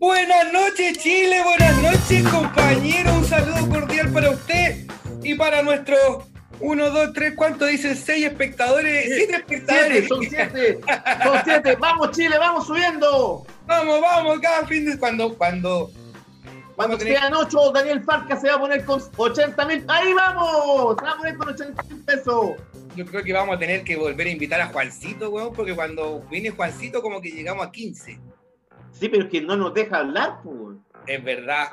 Buenas noches Chile, buenas noches compañero, un saludo cordial para usted y para nuestros 1, 2, 3, ¿cuánto dicen? 6 espectadores, 7 espectadores. Siete, son siete, son siete. Vamos Chile, vamos subiendo. Vamos, vamos, cada fin de cuando, cuando, Cuando sean ocho, Daniel Farca se va a poner con 80 mil. ¡Ahí vamos! Se va a poner con 80 mil pesos. yo creo que vamos a tener que volver a invitar a Juancito, weón, porque cuando viene Juancito como que llegamos a 15. Sí, pero es que no nos deja hablar, pues. Es verdad.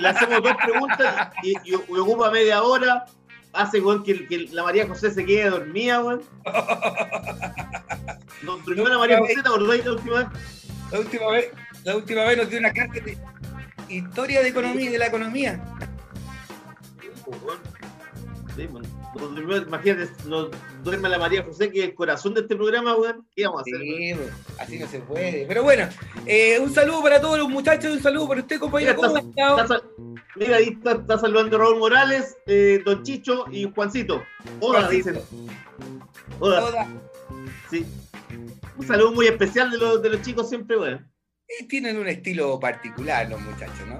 Le hacemos dos preguntas y, y- y ocupa media hora. Hace weón, que, que la María José se quede dormida, weón. Nos durmió la María José, ¿te acordáis la última vez? La última vez, la última vez nos dio una clase de historia de economía y de la economía. Sí, bueno. Nos durmió, imagínate, nos duerme la María José, que es el corazón de este programa, weón. ¿Qué vamos a hacer? Sí, pues, así no se puede. Pero bueno, eh, un saludo para todos los muchachos, un saludo para usted, compañero. Mira, ¿Cómo está- Mira, ahí está, saludando Raúl Morales, eh, Don Chicho y Juancito. Hola, dicen. Hola, sí. Un saludo muy especial de los, de los chicos siempre, weón. Eh, Tienen un estilo particular los muchachos, ¿no?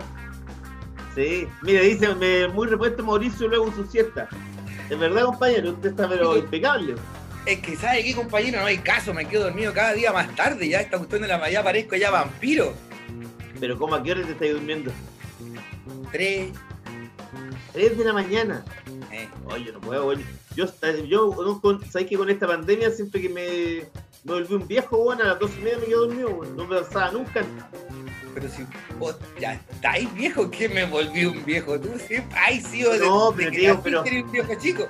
Sí. Mira, dice, me, muy repuesto Mauricio luego en su siesta. Es verdad, compañero, usted está pero impecable. Es que, ¿sabe qué, compañero? No hay caso, me quedo dormido cada día más tarde. Ya esta cuestión de la mañana parezco ya vampiro. Pero ¿cómo a qué hora te estás durmiendo? Tres. 3 de la mañana. eh. Oye, no puedo. Yo, yo no, con, ¿sabes que con esta pandemia siempre que me, me volví un viejo, weón, a las 12 y media me quedo dormido, weón. No me alzaba nunca. Pero si vos ya estáis viejo, que me volví un viejo. Tú siempre hay sido de, No, de pero tío, naciste pero- un viejo chico.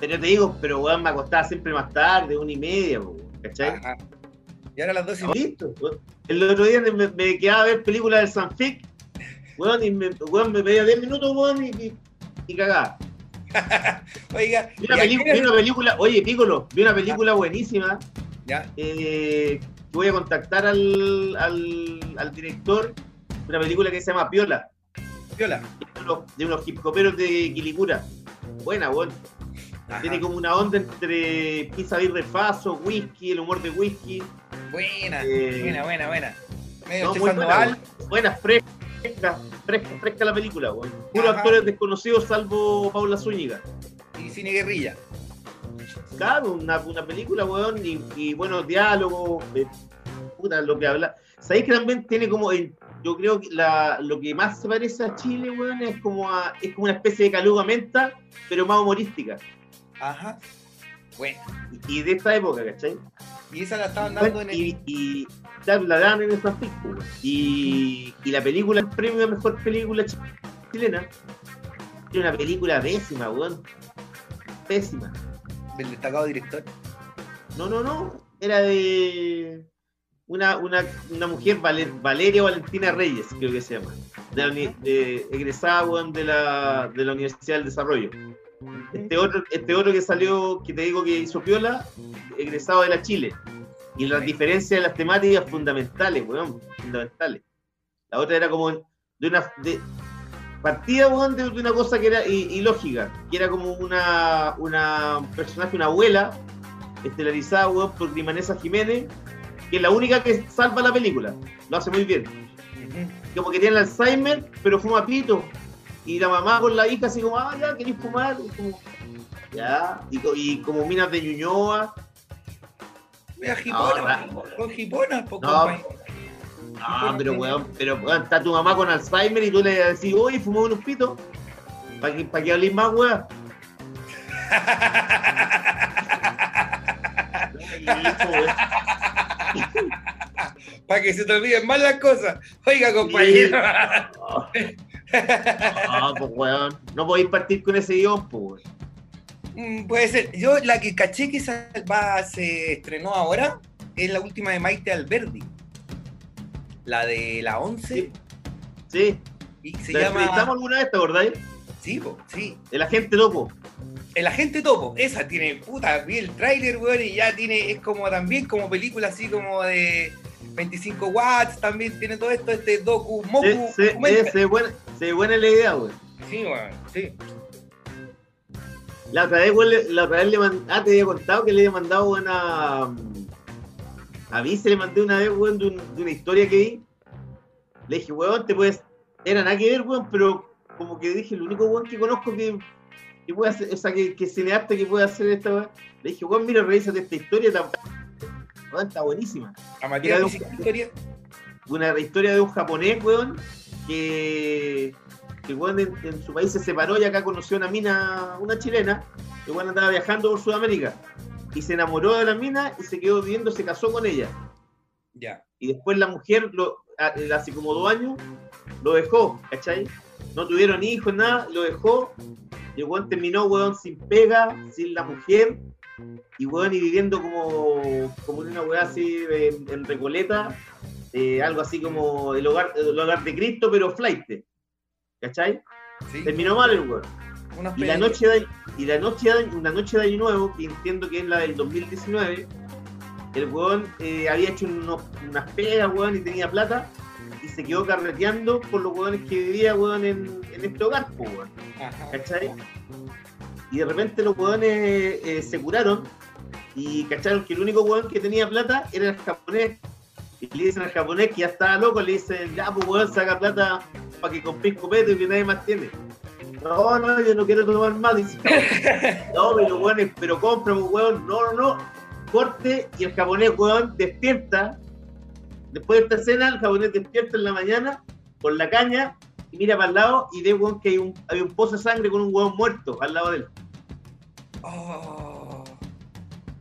Pero te digo, pero weón, me acostaba siempre más tarde, una y media, weón, ¿cachai? Ajá. Y ahora a las dos y media. Listo, weón. El otro día me, me quedaba a ver películas del Sanfic, weón, y me, weón, me pedía 10 minutos, weón, y, y, y cagaba. Oiga, Vi una, ¿y a pelicu- qué hora- vi una película, oye, Piccolo, vi una película buenísima, Ya, eh, voy a contactar al, al, al director, una película que se llama Piola, viola. de unos, de unos hip hoperos de Quilicura. Buena. Ajá. Tiene como una onda entre pizza birre faso, whisky, el humor de whisky. Buena, Eh, buena, buena, buena. Medio No, muy buena, buena, fresca, fresca, fresca la película, weón. Puros actores desconocidos salvo Paula Zúñiga. y cine guerrilla. Claro, una, una película, weón, y, y buenos diálogos, eh, puta, lo que habla. ¿Sabéis que también tiene como, el- yo creo que la, lo que más se parece a Chile, weón, es como, a- es como una especie de caluga menta, pero más humorística. Ajá. Bueno, Y, y de esta época, ¿cachai? y esa la estaban dando en el. y, la dan en Fanfic, weón. y, y la película, el premio a mejor película chi- chilena, es una película pésima, weón. Pésima. Del destacado director. No, no, no. Era de una, una, una mujer, Vale- Valeria Valentina Reyes, creo que se llama. De de- egresada de la, de la Universidad del Desarrollo. Este otro, este otro que salió, que te digo que hizo Piola, egresado de la Chile. Y las diferencias de las temáticas fundamentales, weón, fundamentales. La otra era como de una de, partida, weón, de, de una cosa que era ilógica, que era como una, una un personaje, una abuela, estelarizada, weón, por Grimanesa Jiménez, que es la única que salva la película. Lo hace muy bien. Como que tiene el Alzheimer, pero fuma pito. Y la mamá con la hija así como, ah, ya, ¿queréis fumar? Y como, ya. Y, co- y como minas de Ñuñoa. Mira, jipona, No, con jiponas, po, No. Ah, pero weón, pero weón, está tu mamá con Alzheimer y tú le decís, oye, fumó unos pitos. ¿Para que, pa' que hables más, weón? Para que se te olviden más las cosas. Oiga, compañero. No, pues weón. No podéis partir con ese guion, pues weón. Mm, Puede ser. Yo la que caché que se estrenó ahora es la última de Maite Alberdi. La de la 11. Sí. Sí. Y se ¿La entrevistamos llama. alguna vez, te acordáis? Sí, po, sí. El agente loco. El agente topo. Esa tiene, puta, vi el tráiler, weón, y ya tiene, es como también como película así como de 25 watts, también tiene todo esto, este docu, mocu, Se, se, documental. eh, se, buena, se buena la idea, weón. Sí, weón, sí. La otra vez, weón, la otra vez le mandé. Ah, te había contado que le había mandado, weón, a. Mí se le mandé una vez, weón, de, un- de una historia que vi. Le dije, weón, te puedes. Era nada que ver, weón, pero como que dije, el único weón que conozco que, que puede hacer, o sea, que, que cineasta que puede hacer esta weón. Le dije, weón, mira, revísate esta historia, está, weón, está buenísima. A Mira, dice, ¿qué historia? Una historia de un japonés, weón, que, que weón, en, en su país se separó y acá conoció una mina, una chilena, que weón andaba viajando por Sudamérica. Y se enamoró de la mina y se quedó viviendo, se casó con ella. Ya. Y después la mujer, lo, hace como dos años, lo dejó, ¿cachai? No tuvieron hijos, nada, lo dejó. Y el weón terminó, weón, sin pega, sin la mujer. Y weón, y viviendo como, como una weá así en, en Recoleta, eh, algo así como el hogar, el hogar de Cristo, pero flight. ¿Cachai? Sí. Terminó mal el weón. Unas Y la noche de, y la noche de, una noche de año nuevo, que entiendo que es la del 2019, el weón eh, había hecho unos- unas pegas, weón, y tenía plata, y se quedó carreteando por los weones que vivía, weón, en, en este hogar, weón. ¿cachai? Y de repente los weones eh, se curaron y cacharon que el único weón que tenía plata era el japonés. Y le dicen al japonés que ya estaba loco, le dicen, ya pues weón, saca plata para que compres copete que nadie más tiene. No, no, yo no quiero tomar más, dice. No, pero weón, pero compra, weón, no, no, no. Corte y el japonés, weón, despierta. Después de esta escena, el japonés despierta en la mañana con la caña y mira para el lado y ve, weón, que hay un, hay un pozo de sangre con un weón muerto al lado de él. Oh.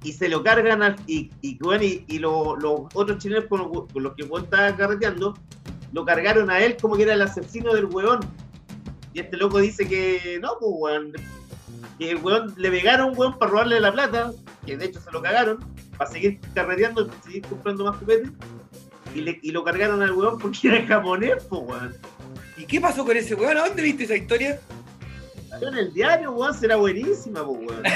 y se lo cargan al- y, y, bueno, y, y lo- los otros chilenos con los, con los que el weón estaba carreteando lo cargaron a él como que era el asesino del weón y este loco dice que no pues weón que el weón le pegaron weón para robarle la plata que de hecho se lo cagaron para seguir carreteando para seguir comprando más juguetes y, le- y lo cargaron al weón porque era japonés pues weón ¿Y qué pasó con ese weón? ¿A dónde viste esa historia? Salió en el diario weón será buenísima pues weón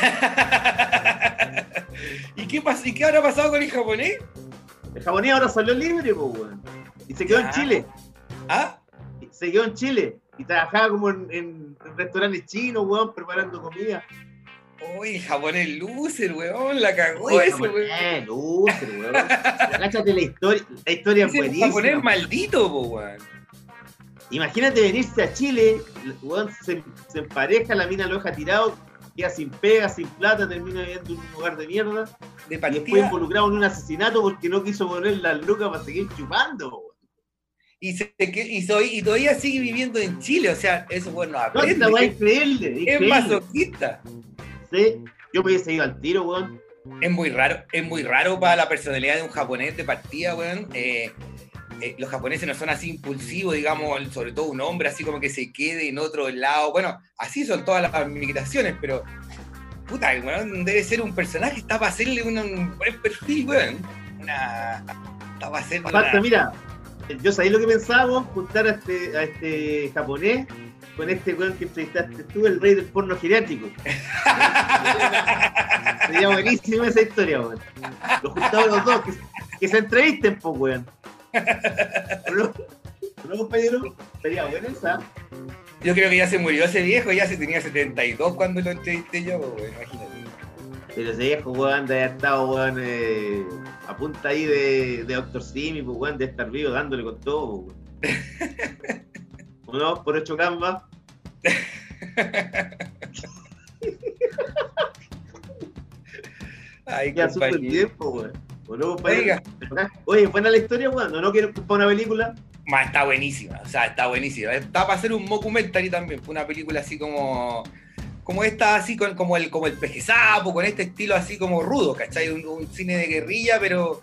¿Y qué? ¿Y qué habrá pasado con el japonés? el japonés ahora salió libre pues weón y se quedó en. Chile ¿Ah? se quedó en Chile y trabajaba como en, restaurantes chinos, weón, preparando comida. Uy, el japonés loser, weón, la cagó Uy, ese, japonés, weón. loser, weón. Cáchate la historia, la historia es buenísima. japonés maldito, po, weón. Imagínate venirse a Chile, weón, se, se empareja, la mina lo deja tirado, queda sin pega, sin plata, termina viviendo en un lugar de mierda, De y después involucrado en un asesinato porque no quiso poner las lucas para seguir chupando, weón. Y, se, y, soy, y todavía sigue viviendo en Chile, o sea, eso weón no No, aprende. es es, increíble, es increíble. masoquista. Sí, yo me hubiese ido al tiro, weón. Es muy raro, es muy raro para la personalidad de un japonés de partida, weón. Eh, eh, los japoneses no son así impulsivos, digamos, sobre todo un hombre así como que se quede en otro lado. Bueno, así son todas las migraciones, pero puta, el weón debe ser un personaje, está para hacerle un, un buen perfil, weón. Una. Está para hacerle Aparte, una- mira, yo sabía lo que pensaba, juntar a este, a este japonés con este weón que entrevistaste tú, el rey del porno geriátrico. Sería buenísima esa historia, weón. Los juntamos los dos, que, que se entrevisten, pues, weón. ¿No, ¿No, compañero? Sería buena esa. Yo creo que ya se murió ese viejo, ya se tenía 72 cuando lo entrevisté yo, weón, imagínate. Pero ese viejo, weón, de haber estado, weón, eh, a punta ahí de, de Doctor Simi, pues, weón, de estar vivo dándole con todo, pues, weón. Por ocho gambas. Ay, Ya supo el tiempo, weón. ¿O no, compañero? Oiga, Oye, buena la historia, weón. ¿No, no quiero para una película? Ma, está buenísima, o sea, está buenísima. Está para hacer un documentary también, una película así como como esta, así con, como el como el peje sapo, con este estilo así como rudo, ¿cachai? Un, un cine de guerrilla, pero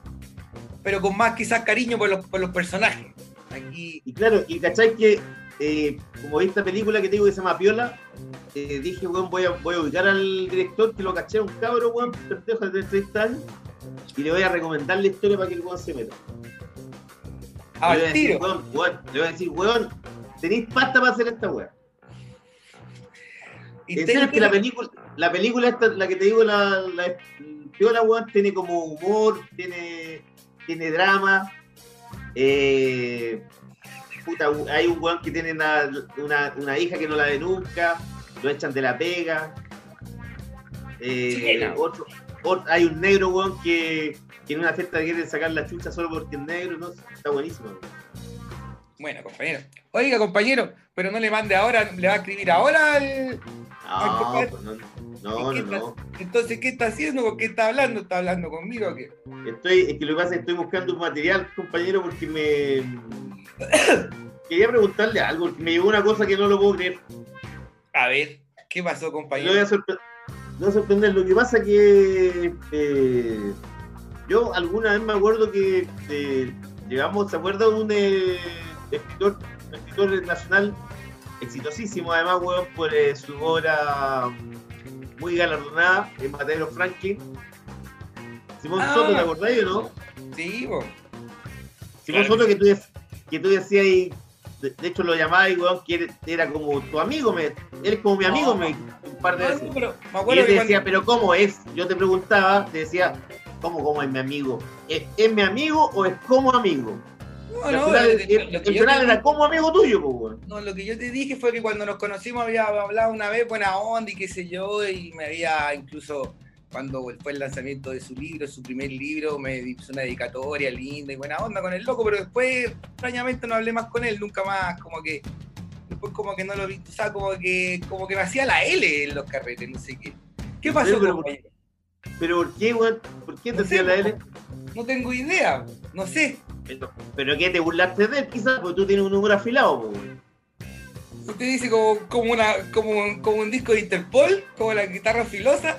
pero con más quizás cariño por los, por los personajes. Aquí, Y claro, y cachai que, eh, como vi esta película que te digo que se llama Piola, eh, dije, weón, voy a, voy a ubicar al director que lo caché, un cabro, weón, pendejo de 30 años, y le voy a recomendar la historia para que el weón se meta. al le voy a decir, tiro. weón, weón, le voy a decir, weón, tenéis pasta para hacer esta weá. En serio, que la película, la película esta, la que te digo, la, la Piola, weón, tiene como humor, tiene, tiene drama. Eh, puta, hay un weón que tiene una, una, una hija que no la ve nunca, lo echan de la pega. Eh, Chilena. otro, otro- hay un negro, weón, que, que en una fiesta quiere sacar la chucha solo porque es negro, ¿no? Está buenísimo. weón. Bueno, compañero. Oiga, compañero, pero no le mande ahora, le va a escribir ahora al... No, pues no, no, ¿Qué no. Entonces, ¿qué está haciendo? ¿Con qué está hablando? ¿Está hablando conmigo o qué? Estoy, es que lo que pasa es que estoy buscando un material, compañero, porque me. Quería preguntarle algo, porque me llegó una cosa que no lo puedo creer. A ver, ¿qué pasó, Lo voy a, compañero? sorpre- lo voy a sorprender. Lo que pasa que. eh, yo alguna vez me acuerdo que eh, llegamos, ¿se acuerda un eh, escritor, un escritor nacional exitosísimo, además, weón, por eh, su obra muy galardonada, en Mateo Franklin? Simón Ah. Soto, ¿te acordáis o no? Sí, po. Simón Claro. Soto que tú, que tú decías ahí, de, de hecho lo llamabas weón, que era- como tu amigo, me, él es como mi amigo, No. me, un par de No, veces. pero me Y él te decía, cuando- pero ¿cómo es? Yo te preguntaba, te decía, ¿cómo, cómo es mi amigo? ¿Es, es mi amigo o es como amigo? No, final, lo- que yo final te- era como amigo tuyo, pues, weón. No, lo que yo te dije fue que cuando nos conocimos había hablado una vez buena onda y qué sé yo, y me había incluso, cuando fue el lanzamiento de su libro, su primer libro, me hizo una dedicatoria linda y buena onda con el loco, pero después extrañamente no hablé más con él, nunca más, como que, después como que no lo vi, o sea, como que, como que me hacía la L en los carretes, no sé qué. ¿Qué pasó, pero- compañero? Pero ¿por qué, weón? ¿Por qué te No sé, la L? No tengo idea, no sé. Pero, ¿Pero qué te burlaste de él? Quizás porque tú tienes un número afilado, pues. Usted dice como, como, una, como, un- como un disco de Interpol, como la guitarra filosa.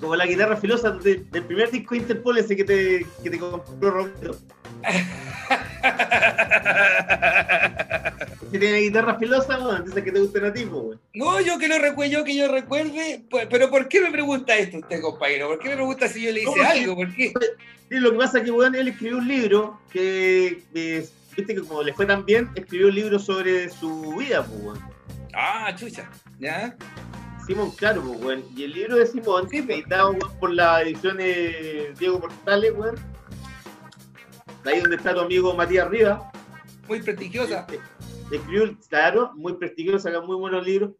Como la guitarra filosa de- del primer disco de Interpol ese que te, que te compró Roberto. Si tiene guitarra filosa, weón, dice que te gustan a ti, weón. No, yo que no recuerde, yo que yo recuerde, pues, pero ¿por qué me pregunta esto usted, compañero? ¿Por qué me pregunta si yo le hice ¿Cómo que- algo? ¿Por qué? Sí, lo que pasa es que weón, él escribió un libro que, eh, viste que como le fue tan bien, escribió un libro sobre su vida, pues, weón. Ah, chucha, ¿ya? Simón, claro, pues, weón. Y el libro de Simón, Sí, editado weón, por la edición de Diego Portales, weón. Ahí donde está tu amigo Matías Rivas. Muy prestigiosa. Eh, Escribió, claro, muy prestigioso, saca muy buenos libros.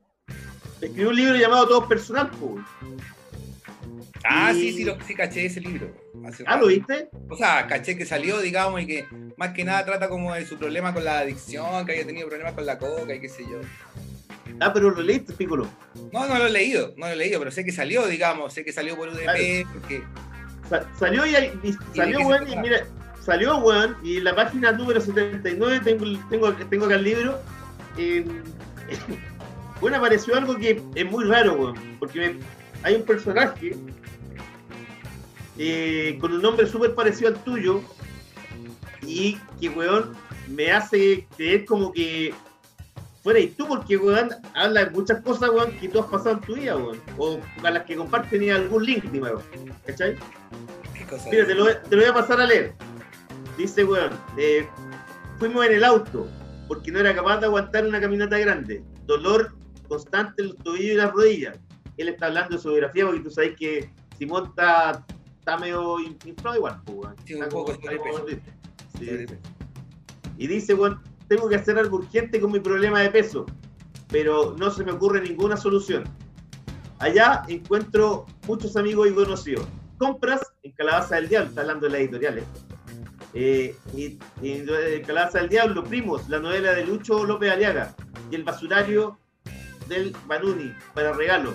Escribió un libro llamado Todo Personal, pues. Ah, y- sí, sí, lo, sí caché ese libro. hace Ah, rato. ¿lo viste? O sea, caché que salió, digamos, y que más que nada trata como de su problema con la adicción, que había tenido problemas con la coca y qué sé yo. Ah, pero lo leíste, Piccolo. No, no lo he leído, no lo he leído, pero sé que salió, digamos, sé que salió por UDP, Claro. porque Sa- salió y, y salió, weón, y mira, salió, weón, y en la página número 79 tengo, tengo, tengo acá el libro. en- bueno, apareció algo que es muy raro, weón, porque me- hay un personaje eh, con un nombre súper parecido al tuyo y que, weón, me hace creer como que fuera y tú, porque, weón, habla de muchas cosas, weón, que tú has pasado en tu vida, weón, o a las que comparten algún link, dime, weón, ¿cachai? Mira, te lo, te lo voy a pasar a leer. Dice, weón, eh, fuimos en el auto porque no era capaz de aguantar una caminata grande. Dolor constante en los tobillos y las rodillas. Él está hablando de su biografía porque tú sabes que Simón está, está medio in- inflado igual, weón. Sí, un poco como- como. Sí. Y dice, weón, tengo que hacer algo urgente con mi problema de peso, pero no se me ocurre ninguna solución. Allá encuentro muchos amigos y conocidos. Compras en Calabaza del Diablo, está hablando de las editoriales. Eh, y, y Calabaza del Diablo, Primos, la novela de Lucho López Aliaga y el basurario del Banuni para regalo.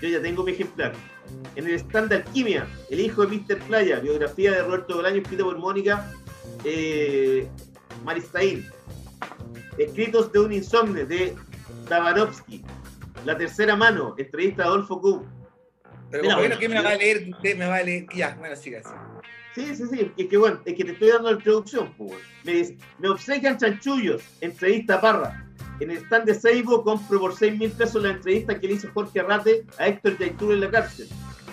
Yo ya tengo mi ejemplar. En el stand de Alquimia, El hijo de Mr. Playa, biografía de Roberto Bolaño escrita por Mónica eh, Maristaín. Escritos de un insomne de Dabarovsky. La tercera mano, entrevista a Adolfo Kuhn. Pero Mira, bueno, ¿qué me va a leer? Usted me va a leer, ya, bueno, siga. Sí, sí, sí. Es que bueno, es que te estoy dando la introducción, pues. Me dice, me obsequian chanchullos, entrevista Parra. En el stand de Seibo compro por 6 mil pesos la entrevista que le hizo Jorge Arrate a Héctor Yaitur en la cárcel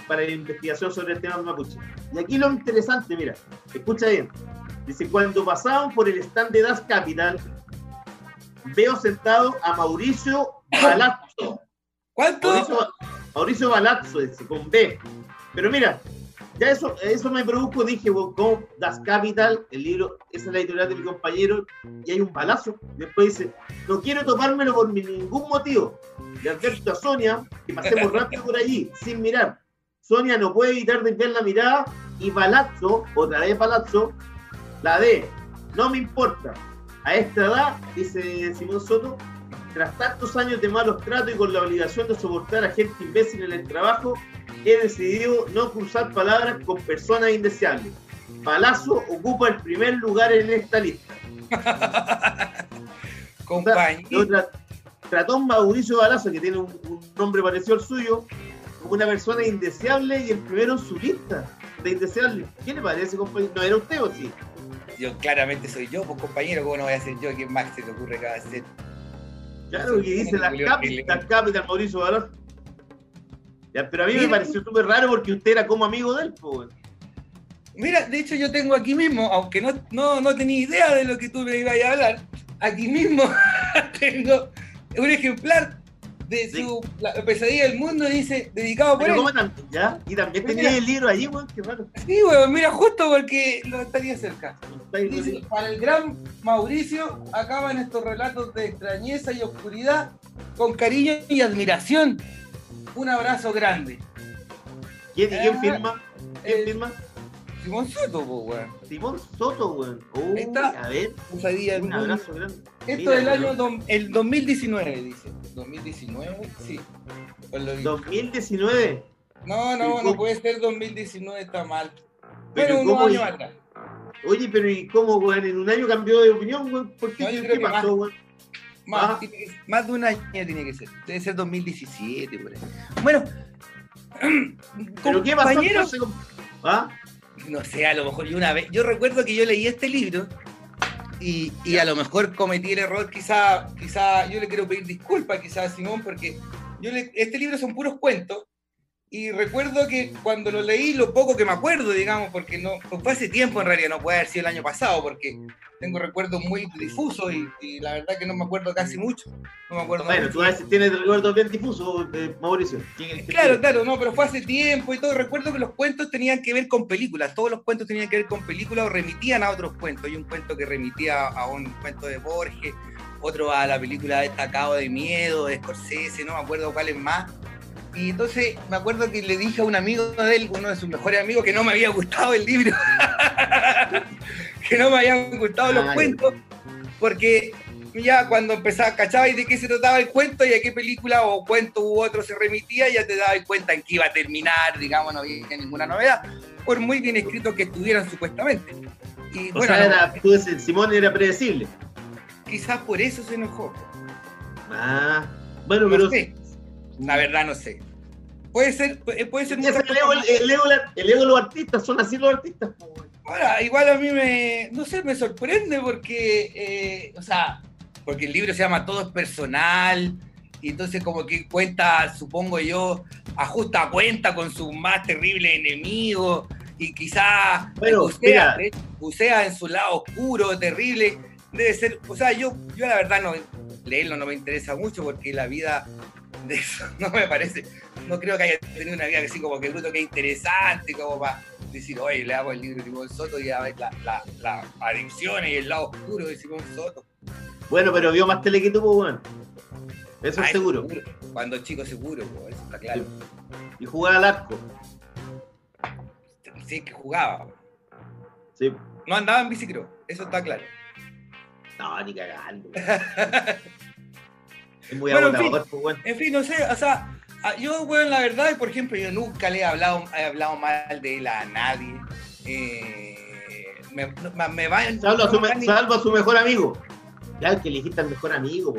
para la investigación sobre el tema mapuche. Y aquí lo interesante, mira, escucha bien. Dice, cuando pasaban por el stand de Das Capital, veo sentado a Mauricio Balazzo. ¿Cuánto? Mauricio, Mauricio Balazzo, dice, con B. Pero mira, ya eso, eso me produjo, dije, ¿cómo Das Capital, el libro, esa es la editorial de mi compañero, y hay un balazo. Después dice, no quiero tomármelo por ningún motivo. Le advierto a Sonia que pasemos rápido por allí, sin mirar. Sonia no puede evitar desviar la mirada y Palazzo, otra vez Palazzo, la D. No me importa. A esta edad, dice Simón Soto, tras tantos años de malos tratos y con la obligación de soportar a gente imbécil en el trabajo, he decidido no cruzar palabras con personas indeseables. Palazzo ocupa el primer lugar en esta lista. Compañía. Yo tra- trató a Mauricio Balazo, que tiene un, un nombre parecido al suyo, como una persona indeseable y el primero en su lista de indeseables. ¿Qué le parece, compañero? ¿No era usted o sí? Yo claramente soy yo, pues compañero, ¿cómo no voy a ser yo? ¿Quién más se te ocurre que va a ser? Claro, que dice la Julio capital, capital Mauricio Balazo. Ya, pero a mí me pareció súper raro porque usted era como amigo de él, pues. Mira, de hecho yo tengo aquí mismo, aunque no, no, no tenía idea de lo que tú me ibas a hablar, aquí mismo tengo un ejemplar de su la pesadilla del mundo, dice, dedicado por él. ¿cómo también? ¿Ya? Y también tenía Mira. el libro allí, weón, qué raro. Sí, weón, mira, justo porque lo estaría cerca. Dice, para el gran Mauricio acaban estos relatos de extrañeza y oscuridad con cariño y admiración. Un abrazo grande. ¿Quién, Ah, firma? ¿Quién eh, firma? Simón Soto, weón. Simón Soto, weón. Uy, Está- a ver, Pesadilla del un mundo. abrazo grande. Esto Mira, del año el 2019, dice. ¿2019? Sí. Por lo visto. 2019. No, ¿Y no, no puede ser 2019, está mal. Pero Pero unos ¿cómo años atrás. Oye, pero ¿y cómo, weón? ¿En un año cambió de opinión, weón? ¿Por qué? No, ¿Qué, pasó, weón? Más, Ah. tiene que- más de un año tiene que ser. Debe ser 2017, por ahí. Bueno. ¿Pero qué pasó entonces? ¿Ah? No sé, a lo mejor yo una vez. Yo recuerdo que yo leí este libro y, y a lo mejor cometí el error, quizá, quizá yo le quiero pedir disculpas quizá a Simón, porque yo le- este libro son puros cuentos. Y recuerdo que cuando lo leí, lo poco que me acuerdo, digamos, porque no fue hace tiempo en realidad, no puede haber sido el año pasado, porque tengo recuerdos muy difusos y, y la verdad que no me acuerdo casi mucho. No me acuerdo Bueno, mucho. tú a veces tienes recuerdos bien difusos, eh, Mauricio. ¿Quién es el que Claro, claro, no, pero fue hace tiempo y todo. Recuerdo que los cuentos tenían que ver con películas. Todos los cuentos tenían que ver con películas o remitían a otros cuentos. Hay un cuento que remitía a un cuento de Borges, otro a la película Destacado de Miedo, de Scorsese, no me acuerdo cuál es más. Y entonces me acuerdo que le dije a un amigo de él, uno de sus mejores amigos, que no me había gustado el libro. que no me habían gustado los cuentos, porque ya cuando empezaba, cachabas de qué se trataba el cuento y a qué película o cuento u otro se remitía, ya te dabas cuenta en qué iba a terminar, digamos, no había ninguna novedad, por muy bien escritos que estuvieran supuestamente. Y O bueno, sea, era, tú dices, Simón era predecible. quizás por eso se enojó. Ah, bueno, No pero. sé. La verdad no sé. Puede ser, puede ser muchas el, ego, el, ego, el ego de los artistas, son así los artistas. po, weón. Ahora, igual a mí me, no sé, me sorprende porque, eh, o sea, porque el libro se llama Todo es personal, y entonces como que cuenta, supongo yo, ajusta cuenta con su más terrible enemigo, y quizá Bueno, bucea, bucea en su lado oscuro, terrible, debe ser, o sea, yo, yo la verdad no, leerlo no me interesa mucho porque la vida de eso no me parece, no creo que haya tenido una vida así como que bruto, que interesante, como para decir, oye, le hago el libro de Simón Soto y a ver la, la, la adicción y el lado oscuro de Simón Soto. Bueno, pero vio más tele que tú, pues, weón. Eso Ah, es seguro. Cuando chico seguro, po, eso está claro. Y jugaba al arco. Sí, que jugaba. Sí. No andaba en bicicross, eso está claro. No, ni cagando. es muy Bueno, en agotador, pues, weón. En fin, no sé, o sea, yo, weón, la verdad, por ejemplo, yo nunca le he hablado, he hablado mal de él a nadie. Eh, me, me, me va Salvo a, su, me salvo a su mejor amigo. Ya, que elegiste al mejor amigo.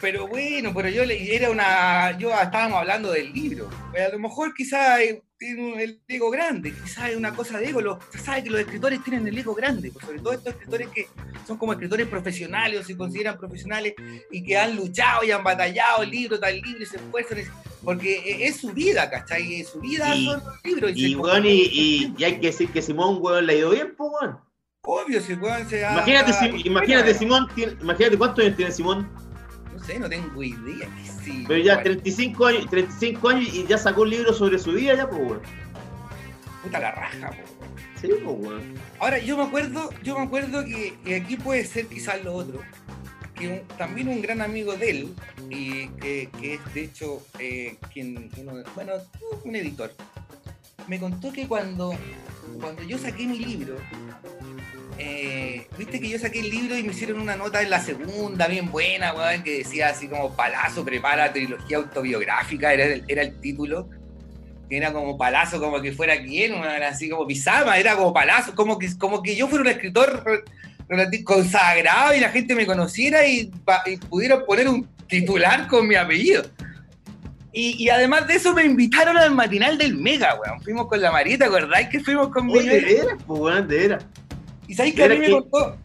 Pero bueno, pero yo le, era una. Yo estábamos hablando del libro. A lo mejor quizá eh, tiene el ego grande, quizás es una cosa de ego, se sabe que los escritores tienen el ego grande, pues, sobre todo estos escritores que son como escritores profesionales o se consideran profesionales y que han luchado y han batallado el libro tras libro y se esfuerzan, es- porque e- es su vida, ¿cachai? Es su vida Y- son los libros. Y, se- weón, y, y- y hay que decir que Simón, weón, le ha ido bien, pues, weón. Obvio, si weón se ha- Imagínate, si- bueno, imagínate Simón, tiene- imagínate cuántos años tiene Simón. No sé, no tengo idea. que sí, Pero ya bueno, 35 años, 35 años y ya sacó un libro sobre su vida, ya, pues, weón. puta la raja. Sí, pues, weón. Ahora, yo me acuerdo, yo me acuerdo que, que aquí puede ser quizás lo otro, que un- también un gran amigo de él, y que, que es de hecho eh, quien, uno bueno, un editor, me contó que cuando, cuando yo saqué mi libro, eh, viste que yo saqué el libro y me hicieron una nota en la segunda, bien buena, weón, que decía así como Palazo prepara trilogía autobiográfica, era el, era el título. que Era como Palazo, como que fuera quien, weón, así como Pisama, era como Palazo, como que, como que yo fuera un escritor consagrado y la gente me conociera y, y pudiera poner un titular con mi apellido. Y, y además de eso me invitaron al matinal del Mega, weón. Fuimos con la Marieta, ¿acordáis que fuimos con Oye, de Miguel? veras, pues, weón, de veras. Y sabéis que a mí me contó,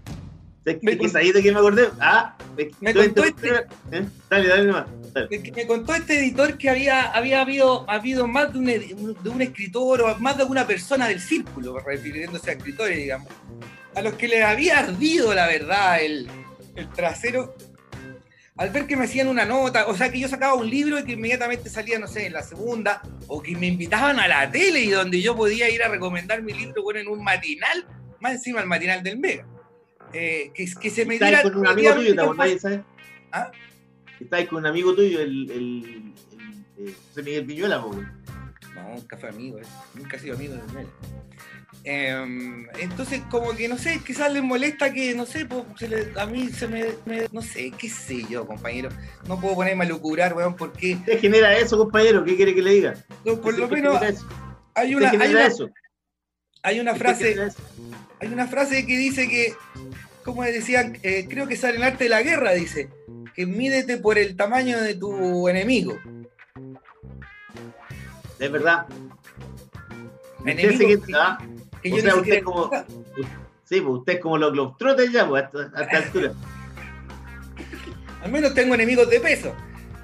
¿Sabes Me qué? con- ¿Es ahí de que me acordé? Ah, Me tú- contó este- ¿Eh? Dale, dale nomás. Que me contó este editor que había, había habido, habido más de un, edi- de un escritor o más de una persona del círculo, refiriéndose a escritores, digamos, a los que les había ardido, la verdad, el, el trasero al ver que me hacían una nota, o sea, que yo sacaba un libro y que inmediatamente salía, no sé, en la segunda, o que me invitaban a la tele y donde yo podía ir a recomendar mi libro bueno, en un matinal, más encima el matinal del Mega. Eh, que, que se me Estás diera con un amigo tuyo, ¿te sabes? ¿Ah? Estás con un amigo tuyo, el, el, el, eh, José Miguel Viñuela, weón. No, nunca fue amigo, eh. nunca he sido amigo de él. Em, entonces, como que no sé, quizás les molesta que, no sé, po, se le- a mí se me, me- No sé, qué sé yo, compañero. No puedo ponerme a lucurar, weón, porque ¿Qué genera eso, compañero? ¿Qué quiere que le diga? no, por lo ¿Qué menos hay ¿Qué una, hay una, eso? Hay una ¿Qué frase, hay una frase que dice que, como decían, eh, creo que sale en arte de la guerra, dice, que mídete por el tamaño de tu enemigo. Es verdad. Enemigo Usted se que- que- ah, que o yo sea, ni usted siquiera- como- sí, pues usted es como los Globetrotters ya, pues, a esta, a esta altura. Al menos tengo enemigos de peso.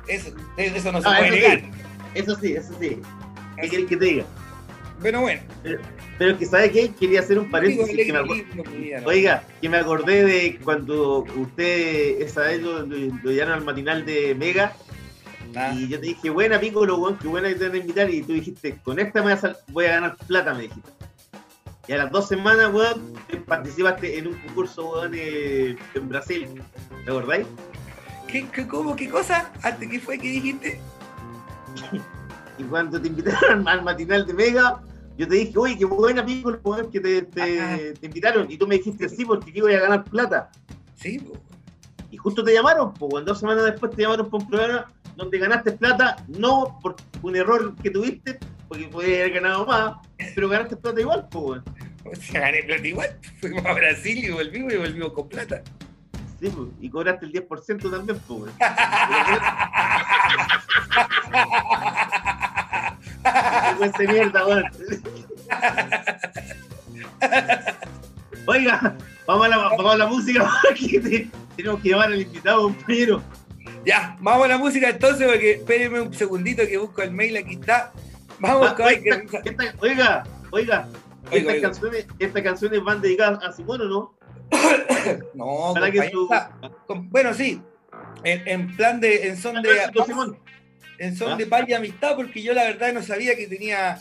Eso, eso no se Ah, puede eso negar. sí, eso sí, eso sí. ¿Qué quieres que te diga? Bueno, bueno. Pero es que, ¿sabe qué? Quería hacer un paréntesis. Oiga, que me acordé de cuando usted esa vez lo, lo, al matinal de Mega Ah, y yo te dije, buena Piccolo, weón, qué buena que te van a invitar y tú dijiste, con esta me voy a, ganar plata, me dijiste. Y a las dos semanas, weón, participaste en un concurso, weón, eh, en Brasil. ¿Te acordáis? ¿Qué, qué, cómo, ¿Qué cosa? ¿Ante qué fue que dijiste? Y cuando te invitaron al matinal de Mega, yo te dije, oye, qué buena weón, que te, te, te invitaron. Y tú me dijiste, sí, porque aquí voy a ganar plata. Sí, po. Y justo te llamaron, pues, dos semanas después te llamaron por un programa donde ganaste plata, no por un error que tuviste, porque podías haber ganado más, pero ganaste plata igual, pues. O sea, gané plata igual. Fuimos a Brasil y volvimos y volvimos con plata. Sí, pues, y cobraste el 10% también, pues, de mierda, weón. Oiga, vamos a la, vamos a la música, porque tenemos que llamar al invitado, compañero. Ya, vamos a la música entonces, porque espérenme un segundito que busco el mail, aquí está. Vamos, Ah, esta- oiga, oiga, Oiga, estas, oiga. Canciones, estas canciones van dedicadas a Simón, ¿o no? No, Para que compañero, su- está- con- bueno, sí. En, en plan de, en son de, Simón. En son ¿Ah? de paz y amistad, porque yo la verdad no sabía que tenía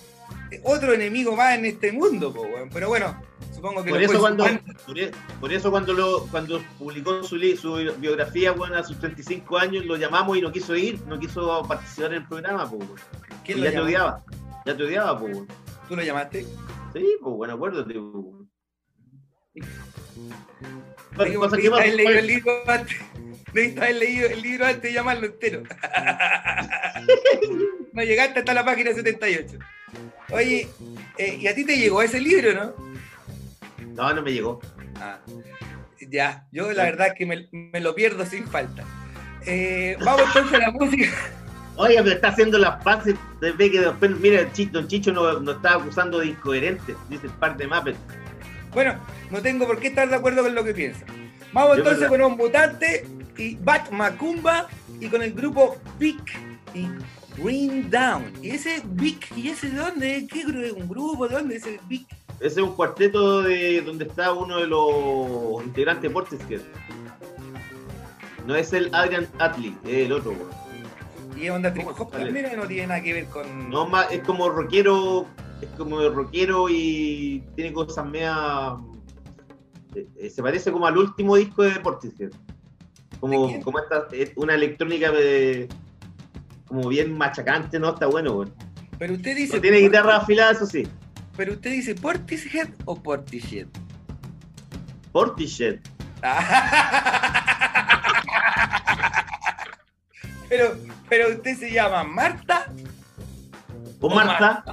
otro enemigo más en este mundo, po, weón. pero bueno, supongo que Por eso cuando, por, e- por eso cuando lo, cuando publicó su, biografía, bueno, a sus 35 años, lo llamamos y no quiso ir, no quiso participar en el programa, weón. ¿Quién Y lo ya te odiaba. Ya te odiaba, weón. ¿Tú lo llamaste? Sí, pues bueno, acuérdate, weón. Leído el pues, libro antes. Debiste haber leído el libro antes de llamarlo entero. no llegaste hasta la página 78. Oye, eh, ¿y a ti te llegó ese libro, no? No, no me llegó. Ah, ya, yo la verdad es que me, me lo pierdo sin falta. Eh, vamos entonces a la música. Oiga, pero está haciendo las pases. Ve que después, mira, Don Chicho nos no está acusando de incoherente, dice el par de Muppet. Bueno, no tengo por qué estar de acuerdo con lo que piensa. Vamos Yo entonces con un mutante y Bat Macumba y con el grupo Big y Green Down. ¿Y ese Big, y ese de dónde? ¿Qué un grupo? ¿De dónde es ese Big? Ese es un cuarteto de donde está uno de los integrantes de Portishead. No es el Adrian Atley, es el otro. Y es onda trip hop también, ¿o no tiene nada que ver con. No, más, es como rockero, es como rockero y tiene cosas media. eh, eh, se parece como al último disco de Portishead. ¿De Como, como esta, es una electrónica de- como bien machacante, ¿no? Está bueno, weón. Pero usted dice. No tiene guitarra afilada, eso sí. Pero usted dice Portishead o Portishead. Portishead. pero, pero usted se llama Marta. ¿O O Marta?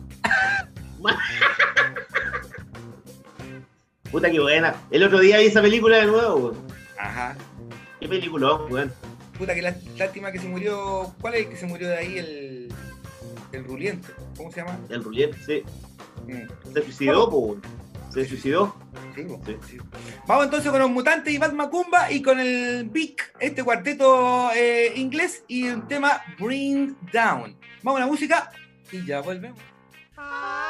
Ma- Puta que buena. El otro día vi esa película de nuevo, weón. Ajá. Qué película, weón. Puta que lá- lástima que se murió. ¿Cuál es el que se murió de ahí? El. El Ruliente. ¿Cómo se llama? El Ruliet, sí. Mm, Se suicidó, weón. Se suicidó. sí, po, Sí. sí. Vamos entonces con los mutantes y Bat Macumba y con el Big, este cuarteto eh, inglés y el tema Bring Down. Vamos a la música y ya volvemos. Bat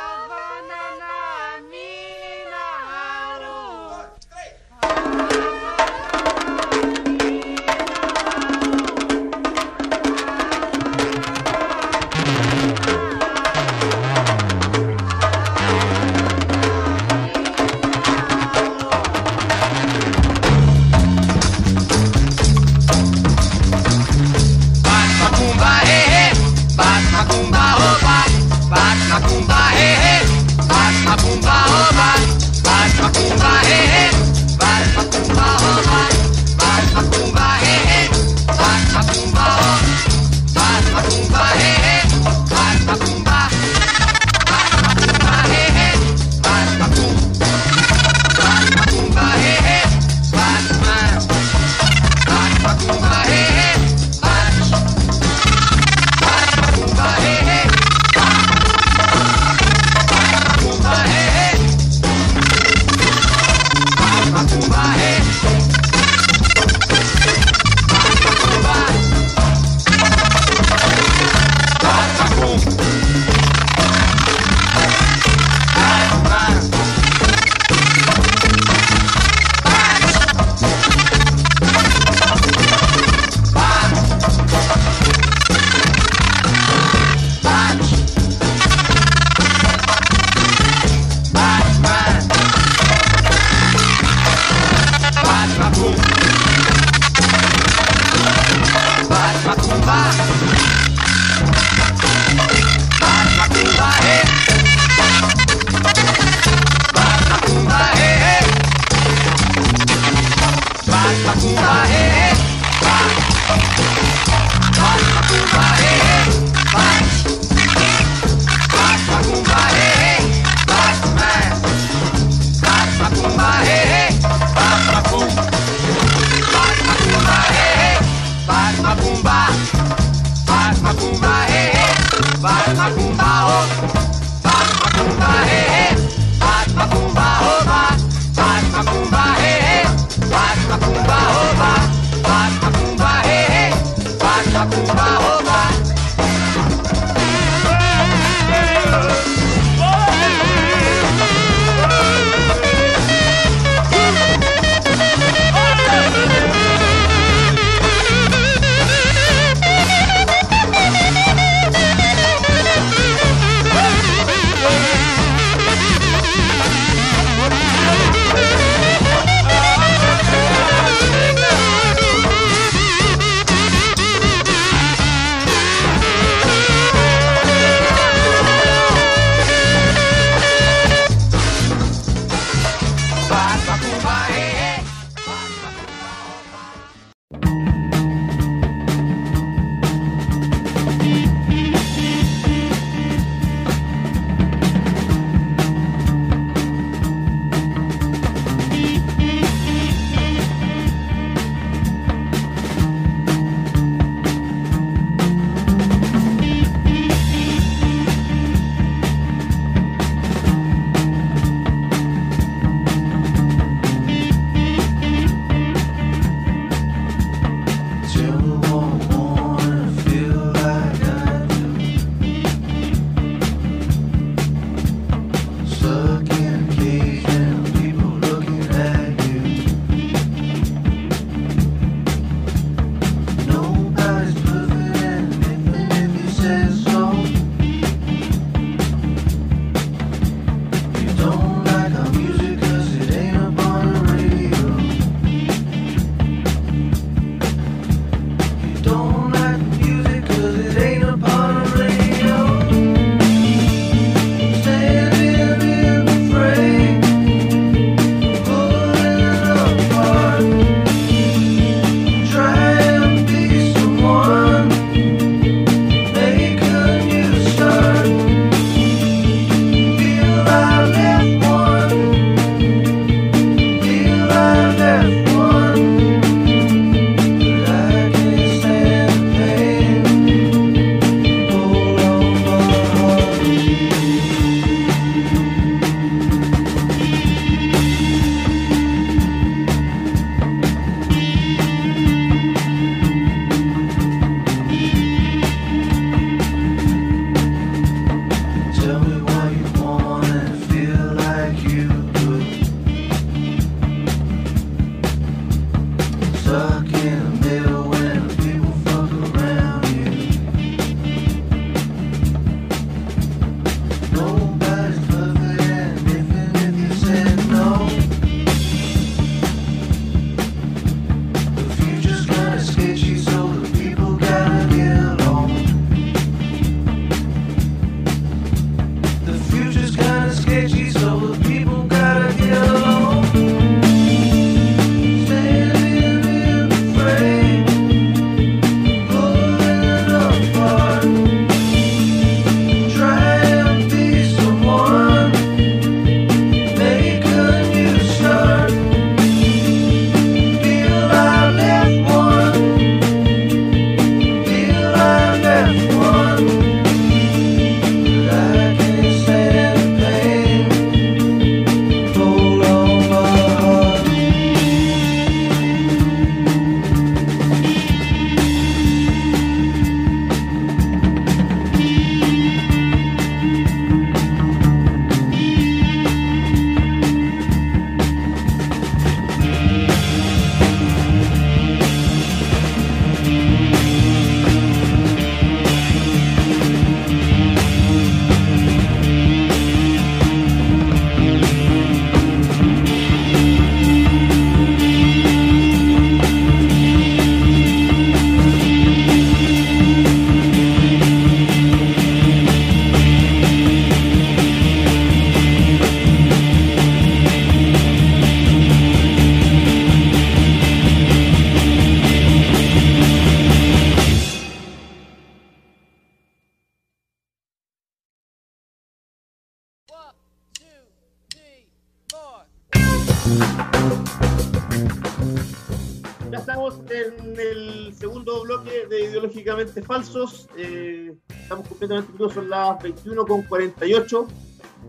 Falsos. Eh, estamos completamente crudos, son las 21.48.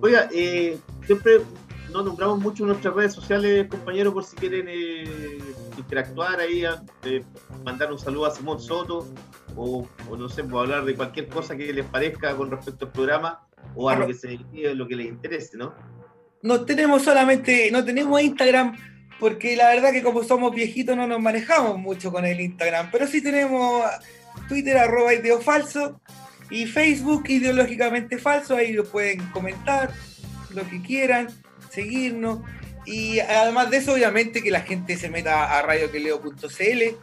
Oiga, eh, siempre no nombramos mucho en nuestras redes sociales, compañeros, por si quieren eh, interactuar ahí, mandar un saludo a Simón Soto, o, no sé, pues, hablar de cualquier cosa que les parezca con respecto al programa, o a lo que se lo que les interese, ¿no? No tenemos solamente, no tenemos Instagram, porque la verdad que como somos viejitos no nos manejamos mucho con el Instagram, pero sí tenemos Twitter arroba ideofalso y Facebook ideológicamente falso, ahí lo pueden comentar lo que quieran, seguirnos. Y además de eso, obviamente que la gente se meta a radioqueleo.cl,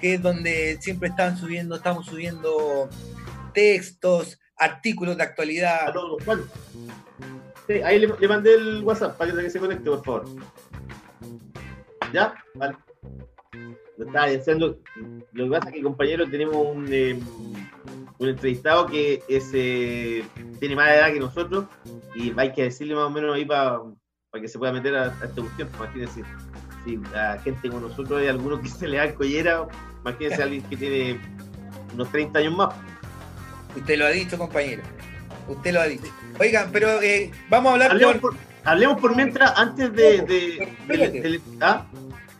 que es donde siempre están subiendo, estamos subiendo textos, artículos de actualidad. Saludos, Juan. Sí, ahí le, le mandé el WhatsApp para que se conecte, por favor. ¿Ya? Vale. Lo estaba diciendo. Lo que pasa es que, compañeros, tenemos un, eh, un entrevistado que es, eh, tiene más edad que nosotros y hay que decirle más o menos ahí para que se pueda meter a, a esta cuestión. Imagínense, si la gente como nosotros hay alguno que se le da collera, imagínense a alguien que tiene unos 30 años más. Usted lo ha dicho, compañero. Usted lo ha dicho. Oigan, pero eh, vamos a hablar Hablemos con... por, hablemos por mientras, antes de. De- ¿ah?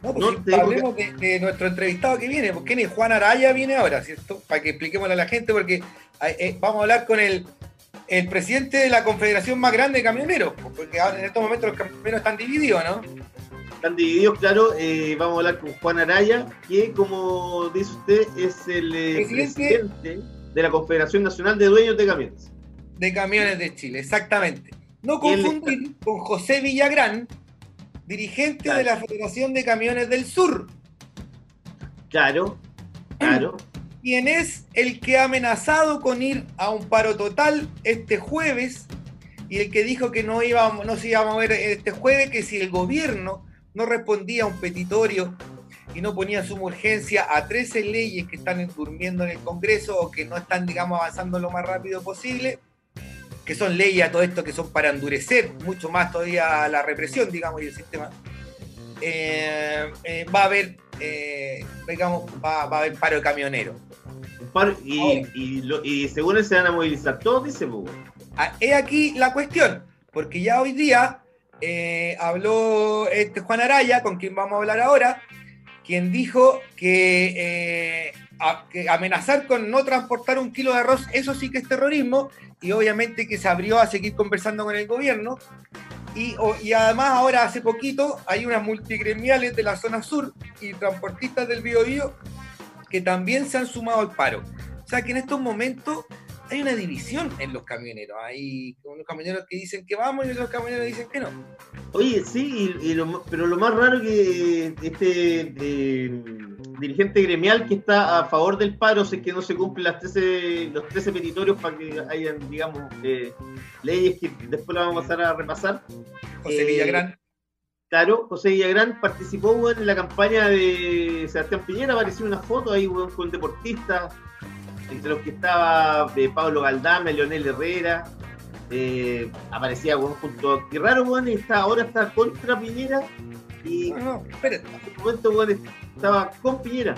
No, pues No, hablemos de, de nuestro entrevistado que viene, porque ¿quién es? Juan Araya viene ahora, ¿cierto? Para que expliquémosle a la gente, porque eh, eh, vamos a hablar con el, el presidente de la confederación más grande de camioneros, pues, porque ahora en estos momentos los camioneros están divididos, ¿no? Están divididos, claro. eh, vamos a hablar con Juan Araya, que, como dice usted, es el eh, Presidente. presidente de la Confederación Nacional de Dueños de Camiones. De camiones de Chile, exactamente. No confundir con José Villagrán, dirigente Claro. de la Federación de Camiones del Sur, Claro, claro. quien es el que ha amenazado con ir a un paro total este jueves y el que dijo que no, íbamos, no se iba a mover este jueves, que si el gobierno no respondía a un petitorio y no ponía suma urgencia a 13 leyes que están durmiendo en el Congreso o que no están, digamos, avanzando lo más rápido posible, que son leyes a todo esto que son para endurecer mucho más todavía la represión, digamos, y el sistema, eh, eh, va a haber, eh, digamos, va, va a haber paro de camioneros. Y, y, lo- y según él se van a movilizar todos, dice, pues, bueno. Ah, He aquí la cuestión, porque ya hoy día habló este Juan Araya, con quien vamos a hablar ahora, quien dijo que, que amenazar con no transportar un kilo de arroz, eso sí que es terrorismo, y obviamente que se abrió a seguir conversando con el gobierno, Y, y además ahora hace poquito hay unas multigremiales de la zona sur y transportistas del Biobío que también se han sumado al paro. O sea que en estos momentos hay una división en los camioneros. Hay unos camioneros que dicen que vamos y otros camioneros que dicen que no. Oye, sí, y, y lo pero lo más raro que este eh, dirigente gremial que está a favor del paro si es que no se cumplen las 13, los 13 petitorios para que hayan, digamos, eh, leyes que después las vamos a pasar a repasar. José Eh, Villagrán. Claro, José Villagrán participó en la campaña de Sebastián Piñera, apareció una foto ahí weón, con deportistas, entre los que estaba eh, Pablo Galdame, Leonel Herrera, eh, aparecía weón, junto a... Qué raro, weón, y está, ahora está contra Piñera y No, no, espérate. en ese momento weón, estaba con Piñera.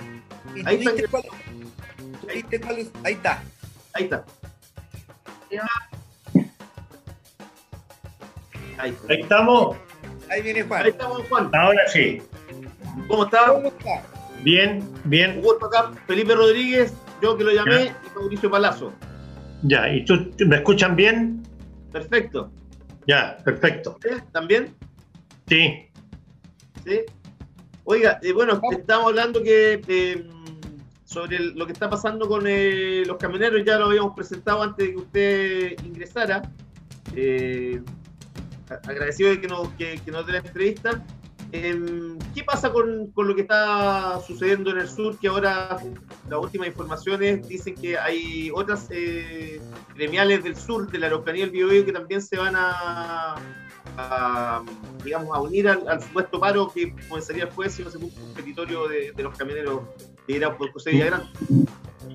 ¿Y Ahí está. cuál- tú viste cuál es? Ahí está. Ahí está. Ahí. Ahí estamos. Ahí viene Ahí Juan. estamos, Juan. Ahora sí. ¿Cómo está? ¿Cómo está? Bien, Un bien. acá, Felipe Rodríguez, yo que lo llamé, y Mauricio Palazzo. Ya. ¿Y tú me escuchan bien? Perfecto. Ya, perfecto. ¿También? Sí. ¿Sí? Oiga, eh, bueno, estamos hablando que eh, sobre el- lo que está pasando con eh, los camioneros, ya lo habíamos presentado antes de que usted ingresara. Eh, agradecido de que nos, que, que nos dé la entrevista. Em, ¿Qué pasa con, con lo que está sucediendo en el sur? Que ahora las últimas informaciones dicen que hay otras eh, gremiales del sur, de la Araucanía y el Biobío, que también se van a, a, digamos, a unir al, al supuesto paro que comenzaría después si no se cumple un petitorio de, de los camioneros liderados por José Villagrán.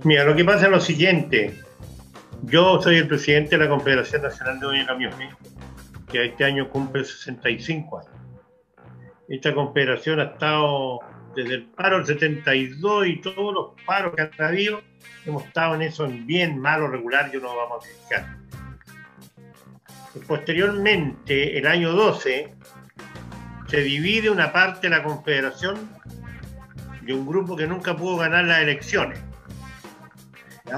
Mira, lo que pasa es lo siguiente. Yo soy el presidente de la Confederación Nacional de de Camiones, que este año cumple 65 años. Esta confederación ha estado desde el paro del 72 y todos los paros que han habido, hemos estado en eso en bien, malo, regular, yo no vamos a criticar. Posteriormente, el año 12, se divide una parte de la confederación de un grupo que nunca pudo ganar las elecciones.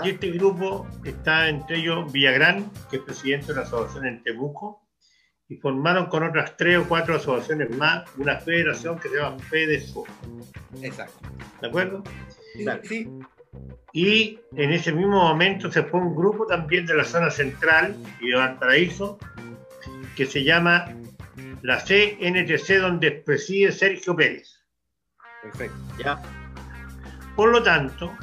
Y este grupo está entre ellos Villagrán, que es presidente de una asociación en Temuco, y formaron con otras tres o cuatro asociaciones más una federación que se llama FEDESUR. Exacto. ¿De acuerdo? Sí, Claro. sí. Y en ese mismo momento se fue un grupo también de la zona central y de Valparaíso que se llama la CNTC, donde preside Sergio Pérez. Perfecto. ¿ya? Por lo tanto,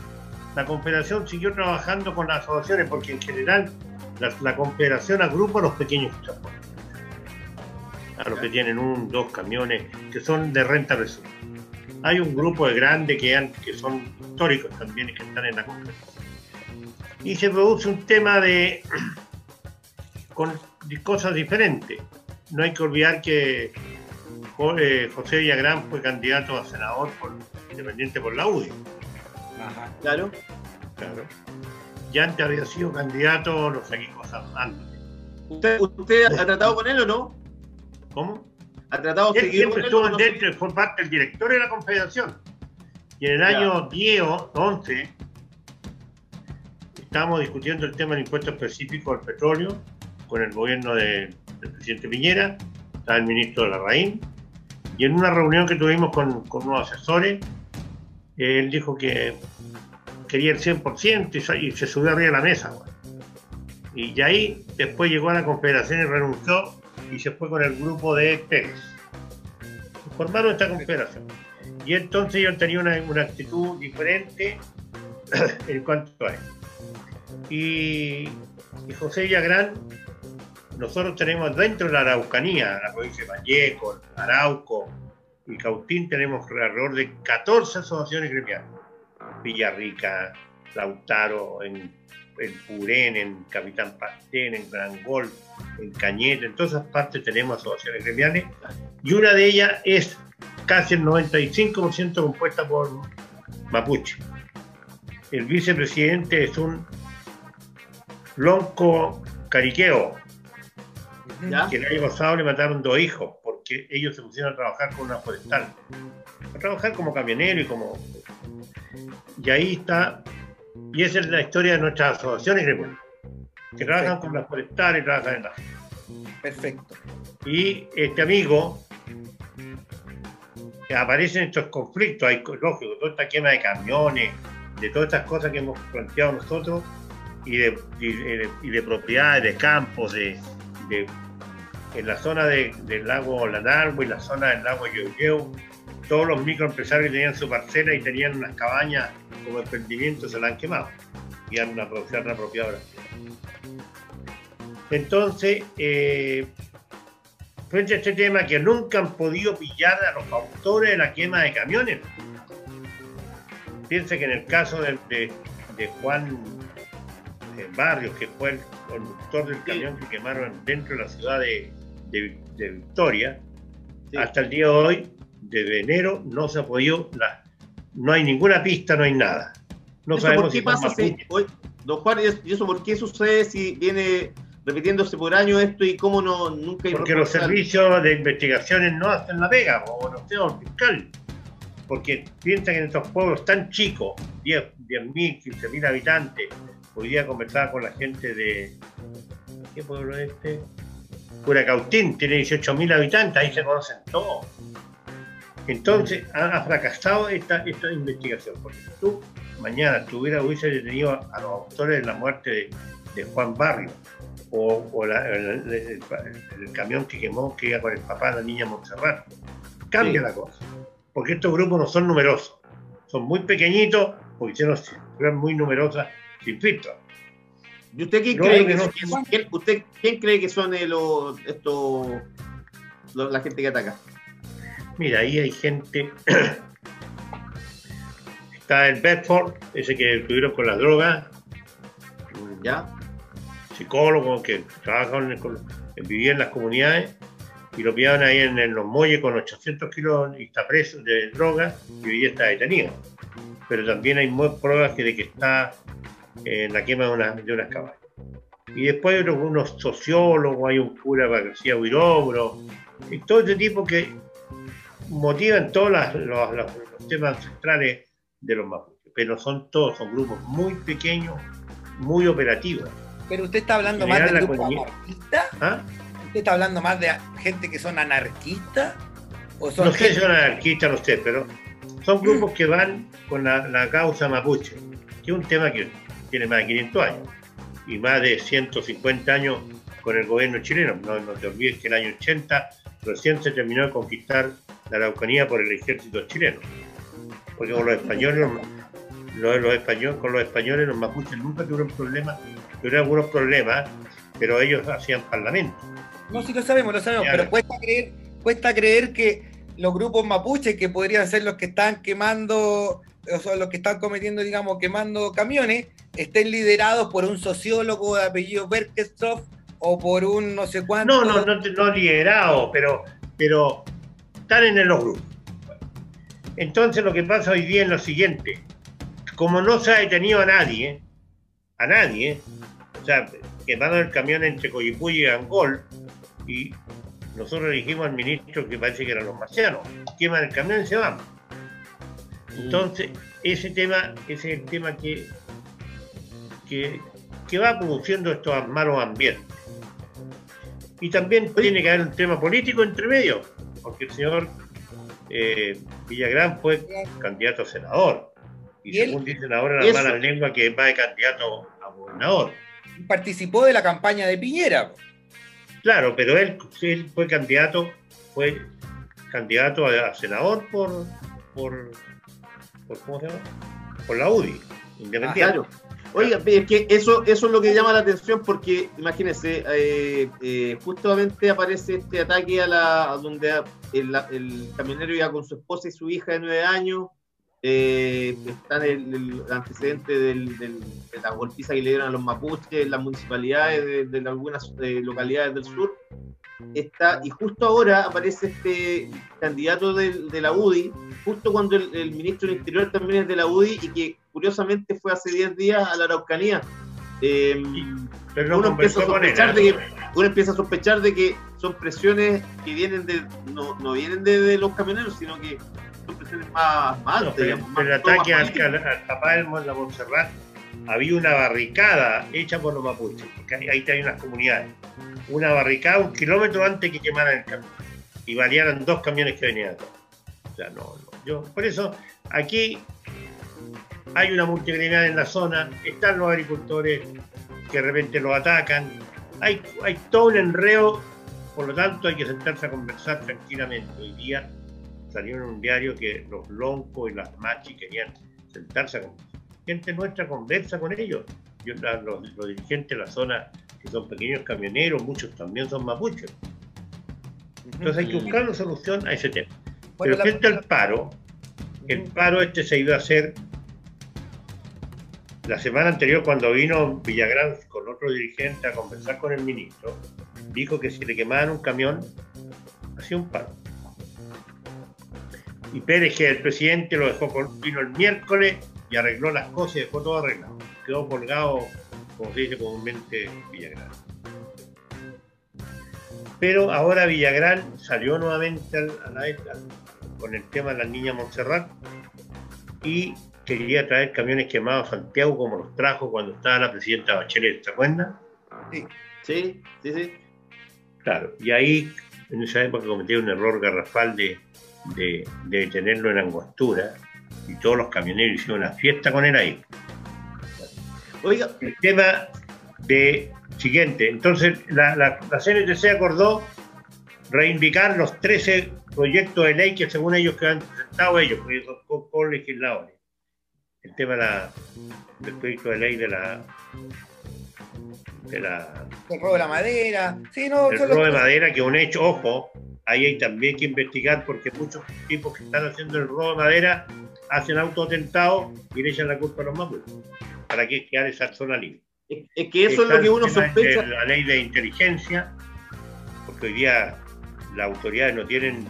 la Confederación siguió trabajando con las asociaciones porque en general la, la Confederación agrupa a los pequeños transportes. A los que tienen un, dos camiones que son de renta resuelta. Hay un grupo de grandes que, han- que son históricos también y que están en la Confederación. Y se produce un tema de con de cosas diferentes. No hay que olvidar que eh, José Villagrán fue candidato a senador por, independiente por la UDI. Ajá. Claro. Claro. Y antes había sido candidato, no sé qué cosas antes. ¿Usted, ¿Usted ha tratado con él o no? ¿Cómo? ¿Ha tratado Él con siempre estuvo no? dentro, fue parte del directorio de la Confederación. Y en el Ya. año 10 o 11 estábamos discutiendo el tema del impuesto específico al petróleo con el gobierno de- del presidente Piñera, estaba el ministro de la Raín, y en una reunión que tuvimos con, con unos asesores, él dijo que quería el 100% y, y se subió arriba de la mesa. güey. Y de ahí después llegó a la Confederación y renunció y se fue con el grupo de Pérez. Formaron esta confederación. Y entonces yo tenía una, una actitud diferente en cuanto a eso. Y, José Villagrán, nosotros tenemos dentro de la Araucanía, la provincia de Vallejo, Arauco y Cautín, tenemos alrededor de 14 asociaciones gremiales. Villarrica, Lautaro, en, en Purén, en Capitán Pastén, en Gran Gol, en Cañete, en todas esas partes tenemos asociaciones gremiales y una de ellas es casi el 95% compuesta por mapuche. El vicepresidente es un lonco cariqueo, ¿Ya? que el año pasado le mataron dos hijos porque ellos se pusieron a trabajar con una forestal, a trabajar como camionero y como... Y ahí está, y esa es la historia de nuestras asociaciones gremiales, que trabajan con las forestales y trabajan en la... Perfecto. Y este amigo aparecen estos conflictos, hay lógico, toda esta quema de camiones, de todas estas cosas que hemos planteado nosotros, y de, y de- y de propiedades, de campos, de, de- en la zona de- del lago Lanarbo y la zona del lago Yoyeu, todos los microempresarios que tenían su parcela y tenían unas cabañas como emprendimiento se la han quemado y han apro- se han apropiado las tierras. Entonces, eh, frente a este tema que nunca han podido pillar a los autores de la quema de camiones. Piensa que en el caso de, de- de Juan eh, Barrios, que fue el conductor del camión que quemaron dentro de la ciudad de, Victoria, Sí. hasta el día de hoy, desde enero, no se ha podido, la- no hay ninguna pista, no hay nada. No ¿Eso sabemos por qué si pasa? si- oye, don Juan, ¿y eso por qué sucede si viene repitiéndose por año esto y cómo no nunca Porque los servicios de investigaciones no hacen la pega, o no sé, o fiscal. Porque piensa que en estos pueblos tan chicos, 10 10.000, 15.000 habitantes, hoy día conversaba con la gente de. ¿Qué pueblo es este? Curacautín, tiene 18.000 habitantes, ahí se conocen todos. Entonces, ha, ha fracasado esta, esta investigación. Porque si tú mañana tuviera, hubiese detenido a, a los autores de la muerte de, de Juan Barrio, o, o la- el, el- el- el camión que quemó que iba con el papá de la niña Montserrat. Cambia Sí. la cosa. Porque estos grupos no son numerosos. Son muy pequeñitos, porque hicieron eran muy numerosas sin filtro. ¿Y usted quién No, cree que que, no. son- quién- usted quién cree que son eh, los estos los- la gente que ataca? Mira, ahí hay gente. Está el Bedford, ese que estuvieron con las drogas, ¿Ya? Psicólogo que trabaja con, con- vivía en las comunidades y lo pillaban ahí en, los muelles con 800 kilos y está preso de droga y hoy está detenido. Pero también hay pruebas que de que está en la quema de, una, de unas cabañas. Y después hay unos, sociólogos, hay un cura García Huirobro, y todo este tipo que motivan todos los temas ancestrales de los mapuches. Pero son todos, son grupos muy pequeños, muy operativos. Pero usted está hablando más de economía- anarquistas. ¿Ah? ¿Usted está hablando más de gente que son anarquistas? ¿O son No sé si son anarquistas, no sé, pero son grupos que van con la, la causa mapuche, que es un tema que tiene más de 500 años y más de 150 años con el gobierno chileno. No, no te olvides que el año 80 recién se terminó de conquistar la Araucanía por el ejército chileno. Porque con los españoles, los, los españoles, con los españoles los mapuches nunca tuvieron problemas, tuvieron algunos problemas, pero ellos hacían parlamento. No, sí lo sabemos, lo sabemos, pero cuesta creer, cuesta creer que los grupos mapuches, que podrían ser los que están quemando, o sea, los que están cometiendo, digamos, quemando camiones, estén liderados por un sociólogo de apellido Berkestroff o por un no sé cuánto. No, no, no, no liderado, pero, pero están en los grupos. Entonces lo que pasa hoy día es lo siguiente, como no se ha detenido a nadie, a nadie, o sea, quemaron el camión entre Coyipulli y Angol, y nosotros dijimos al ministro que parece que eran los marcianos, queman el camión y se van. Entonces, ese tema, ese es el tema que, que, que va produciendo estos malos ambientes. Y también tiene que haber un tema político entre medio, porque el señor eh, Villagrán fue candidato a senador. Y, Y él- según dicen ahora las eso. malas lenguas que va de candidato a gobernador. Participó de la campaña de Piñera. Claro, pero él, él fue candidato, fue candidato a, a senador por, por, por ¿cómo se llama? Por la UDI, independiente. Claro. Oiga, es que eso, eso es lo que llama la atención porque, imagínense, eh, eh, justamente aparece este ataque a la a donde el, el camionero iba con su esposa y su hija de nueve años. Eh, está el, el antecedente del- del- de la golpiza que le dieron a los mapuches en las municipalidades de, de algunas eh, localidades del sur. Está, y justo ahora aparece este candidato del- de la UDI, justo cuando el, el ministro del Interior también es de la UDI y que curiosamente fue hace 10 días a la Araucanía. Eh, Pero no uno, empieza a conversó con él. sospechar de que, uno empieza a sospechar de que son presiones que vienen de, no, no vienen de, de los camioneros, sino que son presiones más, más No, altas. pero, digamos, pero el más ataque al, al, Mon- la Montserrat había una barricada hecha por los mapuches, porque ahí, ahí hay unas comunidades. Una barricada un kilómetro antes que quemaran el camión y balearan dos camiones que venían atrás. O sea, no, no. Yo, por eso, aquí hay una multigremial en la zona, están los agricultores que de repente los atacan, hay, hay todo un enreo, por lo tanto hay que sentarse a conversar tranquilamente. Hoy día salió en un diario que los loncos y las machis querían sentarse a conversar. Gente nuestra conversa con ellos. Yo, la- los, los dirigentes de la zona, que son pequeños camioneros, muchos también son mapuches. Entonces hay que buscar una solución a ese tema. Bueno, Pero la- frente al paro, el paro este se iba a hacer la semana anterior cuando vino Villagrán con otro dirigente a conversar con el ministro, dijo que si le quemaban un camión, hacía un paro. Y Pérez, que es el presidente, lo dejó con, vino el miércoles y arregló las cosas y dejó todo arreglado. Quedó colgado, como se dice comúnmente, Villagrán. Pero ahora Villagrán salió nuevamente a la, al- con el tema de la niña Montserrat y quería traer camiones quemados a Santiago como los trajo cuando estaba la presidenta Bachelet, ¿se acuerdan? Sí, sí, sí. Claro, y ahí en esa época cometieron un error garrafal de, de, de detenerlo en Angostura y todos los camioneros hicieron una fiesta con él ahí. Oiga, El tema de siguiente, entonces la, la, la CNTC acordó reivindicar los 13 proyectos de ley que según ellos que han presentado ellos, porque ellos son co- legisladores. El tema de la- del proyecto de ley de la de la el robo de la madera. Sí, no, el son robo de madera, que un hecho, ojo, ahí hay también que investigar porque muchos tipos que están haciendo el robo de madera hacen autoatentados y le echan la culpa a los mapuches. ¿Para qué quedar esa zona libre? es, es que eso es lo que uno sospecha. La ley de inteligencia, porque hoy día las autoridades no tienen,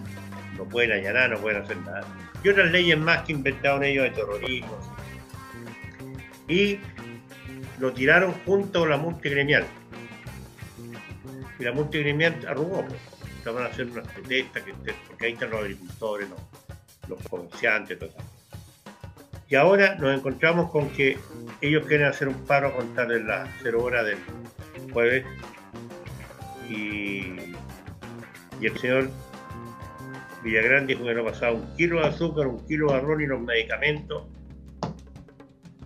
no pueden allanar, no pueden hacer nada. Y otras leyes más que inventaron ellos de terrorismo. Y lo tiraron junto con la multigremial. Y la multigremial arrugó. Van a hacer unas protestas, que, porque ahí están los agricultores, los, comerciantes, todo. Y ahora nos encontramos con que ellos quieren hacer un paro a contar de las 0 horas del jueves y, y el señor Villagrán dijo que no pasaba un kilo de azúcar, un kilo de arroz y los medicamentos.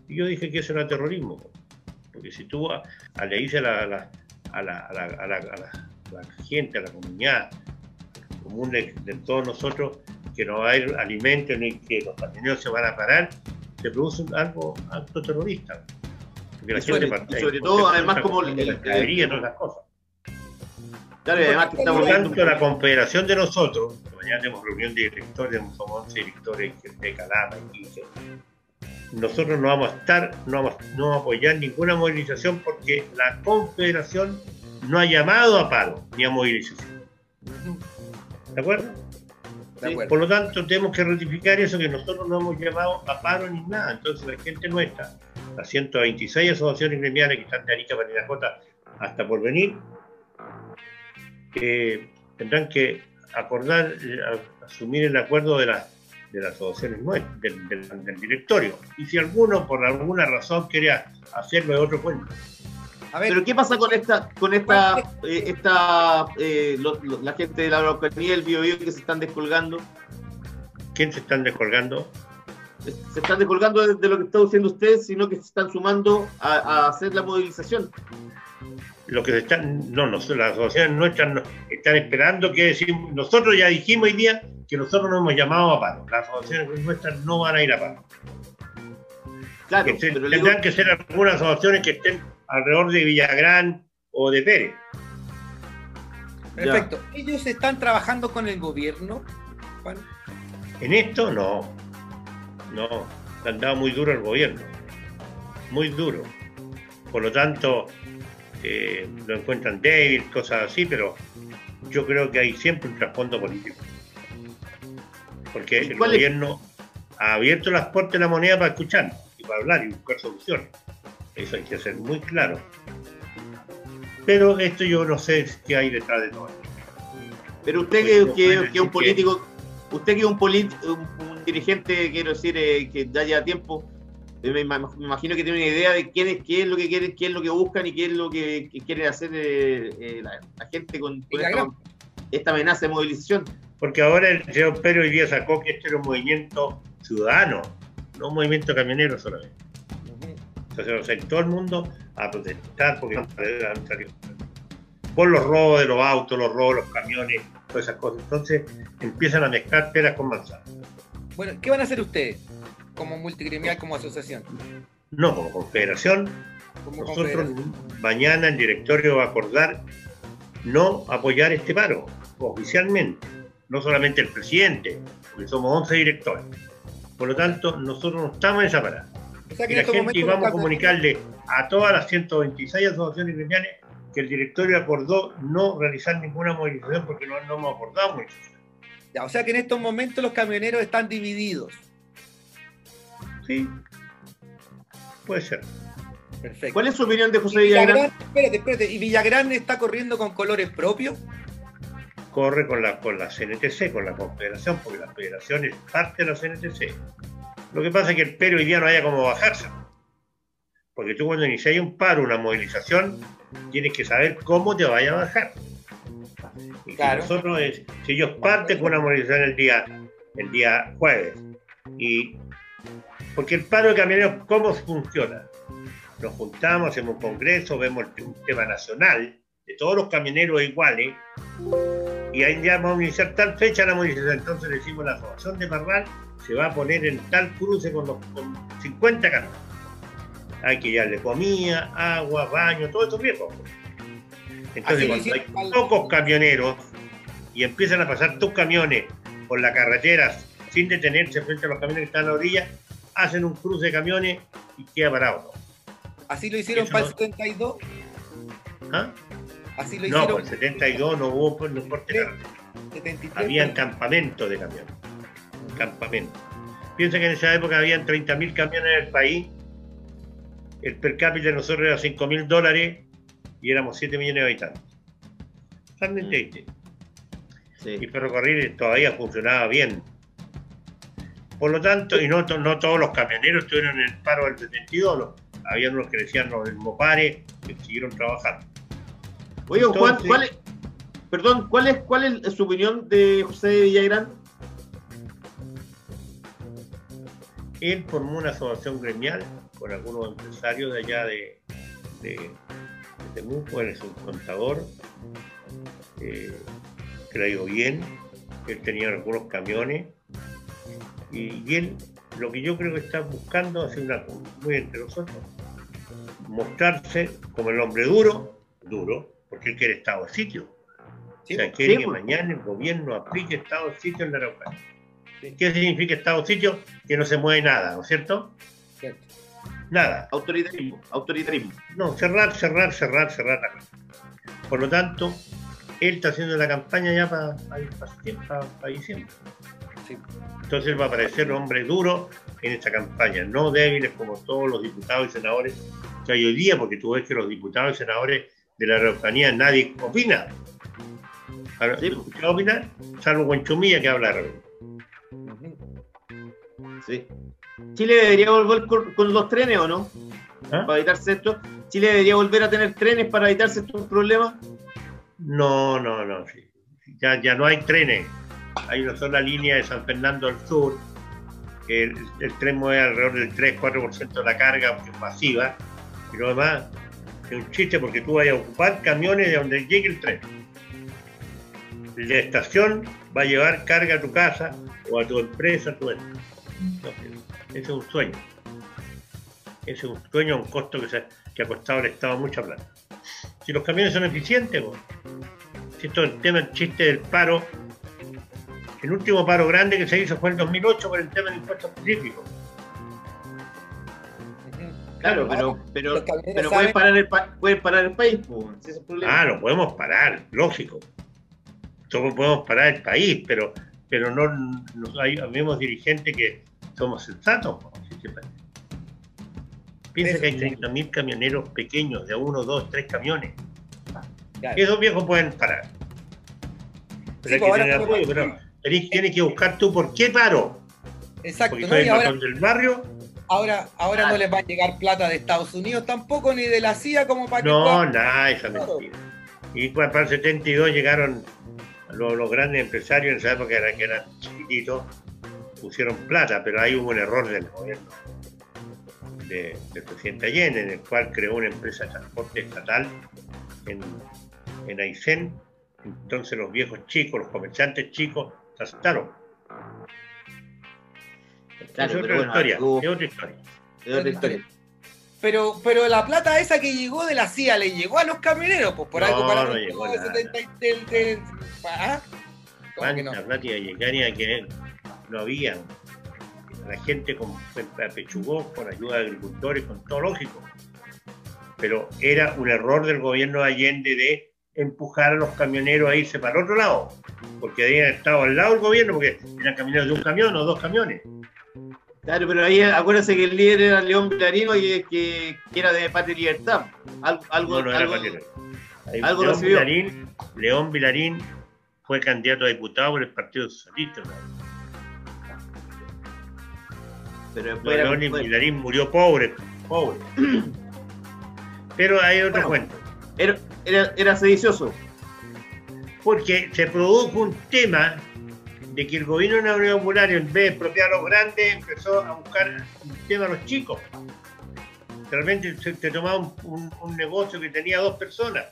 Y yo dije que eso era terrorismo, porque si tú a- a- le dices a la, la- gente, a la comunidad común de, de todos nosotros, que no va a haber alimentos ni que los camioneros se van a parar, se produce un- algo acto terrorista. Porque la sobre- gente parte- y sobre todo, además, como la mercadería, todas esas cosas. Claro, además que estamos Por tanto, la confederación de nosotros, que mañana tenemos reunión de directores, como 11 directores de Calama y 15, nosotros no vamos a estar, no vamos, no vamos a apoyar ninguna movilización porque la confederación no ha llamado a paro ni a movilización. ¿De acuerdo? De acuerdo. Por lo tanto, tenemos que ratificar eso que nosotros no hemos llamado a paro ni nada. Entonces, la gente nuestra, las 126 asociaciones gremiales que están de Arica, Parinacota, hasta por venir, que tendrán que acordar, eh, asumir el acuerdo de, la- de las asociaciones nuestras, del, del- del directorio. Y si alguno, por alguna razón, quiere hacerlo de otro cuento, A ver, Pero ¿qué pasa con esta, con esta, eh, esta eh, lo- lo- la gente de la Araucanía, el Biobío que se están descolgando? ¿quién se están descolgando? Se están descolgando de, de lo que está diciendo usted, sino que se están sumando a, a hacer la movilización. Lo que se están, no, no, las asociaciones nuestras no- están esperando que decimos, nosotros ya dijimos hoy día que nosotros no hemos llamado a paro. Las asociaciones nuestras no van a ir a paro. Claro, Que se- pero le tendrán digo- que ser algunas asociaciones que estén alrededor de Villagrán o de Pérez. perfecto. ¿Ellos están trabajando con el gobierno? Juan? En esto no. No. Le han dado muy duro al gobierno. Muy duro. Por lo tanto, eh, lo encuentran débil, cosas así, pero yo creo que hay siempre un trasfondo político. Porque ¿Y el es? gobierno ha abierto las puertas de la moneda para escuchar y para hablar y buscar soluciones. Eso hay que ser muy claro. Pero esto yo no sé qué hay detrás de todo esto. Pero usted que, que- que es un político, usted que es un, un, un dirigente, quiero decir, eh, que ya lleva tiempo, Me, me- me imagino que tiene una idea de quién es, qué es lo que quieren, qué es lo que buscan y qué es lo que, que quiere hacer eh, eh, la, la gente con, con Y la esta, gran- esta amenaza de movilización. Porque ahora el señor Pérez hoy día sacó que este era un movimiento ciudadano, no un movimiento camionero solamente. Entonces, o sea, todo el mundo a protestar porque por los robos de los autos, los robos de los camiones, todas esas cosas. Entonces empiezan a mezclar peras con manzanas. Bueno, ¿qué van a hacer ustedes como multigremial, como asociación? No, como confederación, Como nosotros confederación? mañana el directorio va a acordar no apoyar este paro oficialmente, no solamente el presidente, porque somos 11 directores. Por lo tanto, nosotros no estamos en esa parada. Sea que Y en la estos momentos vamos a comunicarle a todas las 126 asociaciones gremiales que el directorio acordó no realizar ninguna movilización porque no, no hemos acordado movilización. Ya, o sea que en estos momentos los camioneros están divididos. Sí, puede ser. Perfecto. ¿Cuál es su opinión de José Villagrán? Villagrán, espérate, espérate. ¿Y Villagrán está corriendo con colores propios? Corre con la, con la CNTC, con la Confederación, porque la Federación es parte de la CNTC. Lo que pasa es que el pero hoy día no haya como bajarse. Porque tú cuando inicias un paro, una movilización, tienes que saber cómo te vaya a bajar. Y si nosotros, si ellos parten con una movilización el día, el día jueves, y porque el paro de camioneros, ¿cómo funciona? Nos juntamos, hacemos un congreso, vemos un tema nacional, de todos los camioneros iguales, y ahí ya vamos a iniciar tal fecha la movilización. Entonces decimos la asociación de Parral se va a poner en tal cruce con, los, con 50 camiones. Hay que darle comida, agua, baño, todo eso viejo. Entonces cuando hay al- pocos camioneros y empiezan a pasar tus camiones por la carretera sin detenerse frente a los camiones que están a la orilla, hacen un cruce de camiones y queda parado. Así lo hicieron Eso para el no- 72. ¿Ah? Así lo No, hicieron por el 72 no hubo pues, no nada. 73. habían campamentos de camiones. Campamentos. Piensa que en esa época habían 30.000 camiones en el país. El per cápita de nosotros era 5.000 dólares y éramos 7 millones de habitantes. Realmente, ¿viste? Y Sí. ferrocarril todavía funcionaba bien. Por lo tanto, y no, to- no todos los camioneros estuvieron en el paro del 72, los- había unos que decían no, el Mopare, que siguieron trabajando. Oye, Juan, ¿cuál es, perdón, ¿cuál es, ¿cuál es su opinión de José Villagrán? Él formó una asociación gremial con algunos empresarios de allá de, de, de Temuco, él es un contador, eh, que le ha ido bien, él tenía algunos camiones, y, y él lo que yo creo que está buscando es una muy entre nosotros, mostrarse como el hombre duro, duro, porque él quiere estado de sitio. Sí, o sea, pues, quiere sí, que pues. mañana el gobierno aplique estado de sitio en la Araucanía. Sí. ¿Qué significa estado de sitio? Que no se mueve nada, ¿no es cierto? cierto. Nada. Autoritarismo, autoritarismo. No, cerrar, cerrar, cerrar, cerrar. la. Por lo tanto, él está haciendo la campaña ya para diciembre. Sí. Entonces él va a parecer un hombre duro en esta campaña, no débiles como todos los diputados y senadores que hay hoy día, porque tú ves que los diputados y senadores de la Araucanía nadie opina. Ahora, Sí. ¿Qué opina? Salvo Guanchumilla que habla. Ujú. Sí. Chile debería volver con, con los trenes o no? ¿Ah? Para evitarse esto. Chile debería volver a tener trenes para evitarse estos problemas. No, no, no. sí. Ya, ya no hay trenes. Hay una sola línea de San Fernando al sur. que el, el tren mueve alrededor del 3-4% de la carga, porque es masiva. Y lo demás es un chiste porque tú vayas a ocupar camiones de donde llegue el tren. La estación va a llevar carga a tu casa o a tu empresa, a tu no, ese es un sueño. Ese es un sueño a un costo que, que ha costado al Estado mucha plata. Si los camiones son eficientes, si esto es el tema, el chiste del paro, el último paro grande que se hizo fue en 2008 por el tema del impuesto específico. Claro, pero, pero, pueden, parar el pa- pueden parar el país. pues, ese es el problema. Ah, lo podemos parar, lógico. Todos podemos parar el país, pero, pero no, no hay, habemos dirigentes que somos sensatos. po, si se- Piensa Eso que hay sí. 30.000 camioneros pequeños, de uno, dos, tres camiones. Claro. Esos viejos pueden parar. Pero Sí, hay pues que tener apoyo, pero tenés- tienes que buscar tú por qué paro. Exacto, Porque ¿no? soy el ahora, del barrio ahora, ahora no les va a llegar plata de Estados Unidos tampoco, ni de la CIA como para que No, nada, esa mentira. Y pues, para el 72 llegaron los, los grandes empresarios en esa época eran, que eran chiquititos, pusieron plata, pero ahí hubo un error del gobierno de- del presidente Allende, en el cual creó una empresa de transporte estatal en, en Aysén. Entonces los viejos chicos, los comerciantes chicos, se asustaron. Claro, es pero otra bueno, historia, es otra historia. es otra historia. Pero, pero la plata esa que llegó de la CIA le llegó a los camioneros, pues por No, algo para no el llegó de nada. 70 y- del- del- ¿Ah? Plata iba a llegar y a que no había. La gente con, apechugó con ayuda de agricultores, con todo lógico. Pero era un error del gobierno de Allende de empujar a los camioneros a irse para el otro lado, porque habían estado al lado del gobierno, porque eran camioneros de un camión o dos camiones. Claro, pero ahí acuérdense que el líder era León Vilarino y que, que era de Patria y Libertad. Algo, algo, No, no era algo- algo León, recibió. Vilarín, León Vilarín fue candidato a diputado por el Partido Socialista. ¿no? pero después era- León bueno, Vilarín murió pobre, pobre. Pero hay otro Bueno. cuento. era, era, era sedicioso. porque se produjo un tema de que el gobierno de la Unión Popular, en vez de expropiar a los grandes, empezó a buscar un tema a los chicos. Se, se tomaba un, un- un negocio que tenía dos personas.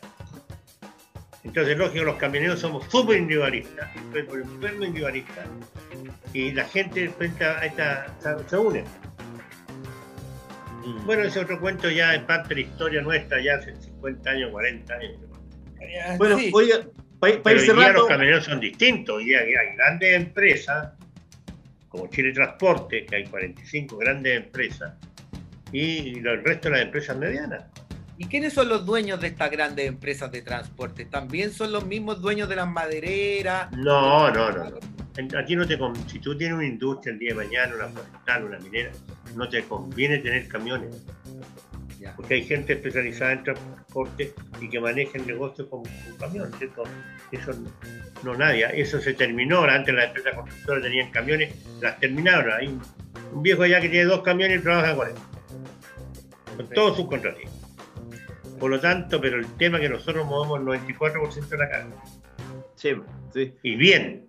Entonces, lógico, los camioneros somos súper individualistas, súper enfermos individualistas, y la gente frente a esta se, une. Bueno, ese otro cuento ya es parte de la historia nuestra, ya hace 50 años, 40 años. Bueno, Sí. oiga, para ir Pero hoy día los camioneros son distintos. Hoy día hay grandes empresas, como Chile Transporte, que hay 45 grandes empresas, y el resto de las empresas medianas. ¿Y quiénes son los dueños de estas grandes empresas de transporte? ¿También son los mismos dueños de las madereras? No, no, no. no. Aquí no te si tú tienes una industria el día de mañana, una forestal, una minera, no te conviene tener camiones, Ya. porque hay gente especializada en transporte y que maneja el negocio con, con camión, ¿cierto? Eso no, nadie, eso se terminó, antes las empresas constructoras tenían camiones, las terminaron, hay un, un viejo allá que tiene dos camiones y trabaja con él, con todos sus contratistas. Por lo tanto, pero el tema es que nosotros movemos el 94% de la carga. sí, sí. Y bien.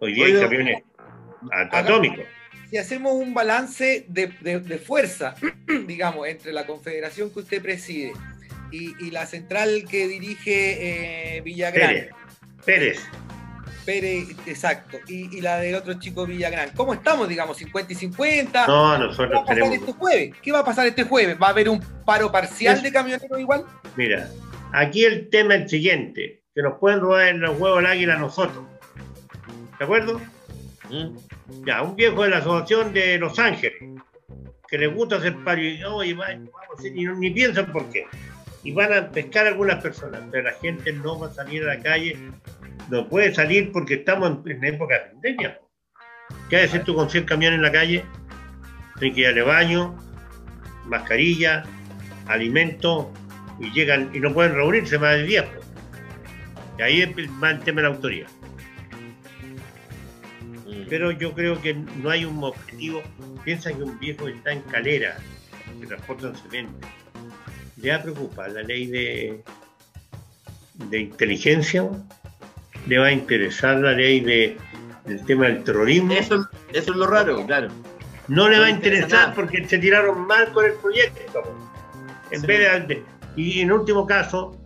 Hoy día hay camiones at- atómicos. Si hacemos un balance de, de- de fuerza, digamos, entre la confederación que usted preside y, y la central que dirige eh, Villagrán, Pérez. Pérez. Pérez, exacto, y, y la del otro chico Villagrán, ¿cómo estamos, digamos, 50 y 50? No, ¿Qué va nosotros a pasar tenemos. este jueves? ¿Qué va a pasar este jueves? ¿Va a haber un paro parcial Es- de camioneros igual? Mira, aquí el tema es el siguiente: que nos pueden robar en los huevos el águila a nosotros. ¿De acuerdo? Mm. Ya, un viejo de la asociación de Los Ángeles, que le gusta hacer paro y, vamos a hacer", y no- ni piensan por qué. Y van a pescar algunas personas, pero la gente no va a salir a la calle, no puede salir porque estamos en, en época de pandemia. ¿Qué a hacer tú con 100 camiones en la calle? Tienes que darle baño, mascarilla, alimento, y llegan y no pueden reunirse más de 10. pues. Y ahí es el el tema de la autoría. Pero yo creo que no hay un objetivo. Piensa que un viejo está en calera, que transportan cemento, le va a preocupar la ley de, de inteligencia, le va a interesar la ley de, del tema del terrorismo, Eso, eso es lo raro, claro. no le no va a interesar nada. porque se tiraron mal con el proyecto. En Sí. vez de, y en último caso,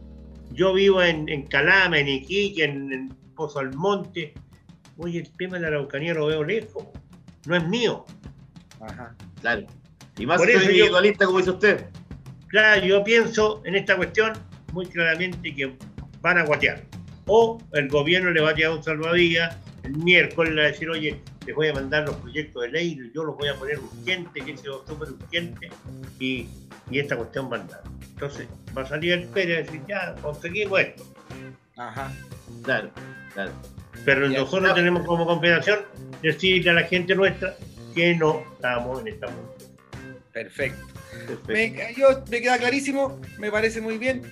yo vivo en, en Calama, en Iquique, en, en Pozo Almonte. Oye, el tema de la Araucanía lo veo lejos. No es mío. Ajá. Claro. Y más individualista, como dice usted. Claro, yo pienso en esta cuestión muy claramente que van a guatear. O el gobierno le va a tirar un salvavidas el miércoles le va a decir, oye, les voy a mandar los proyectos de ley, yo los voy a poner urgente, que sea súper urgente, y, y esta cuestión va a andar. Entonces va a salir el Pérez a decir, ya, conseguimos esto. Ajá. Claro, claro. Pero nosotros tenemos como compensación decirle a la gente nuestra que no estamos en esta mundo. Perfecto. Me, yo, queda clarísimo, me parece muy bien.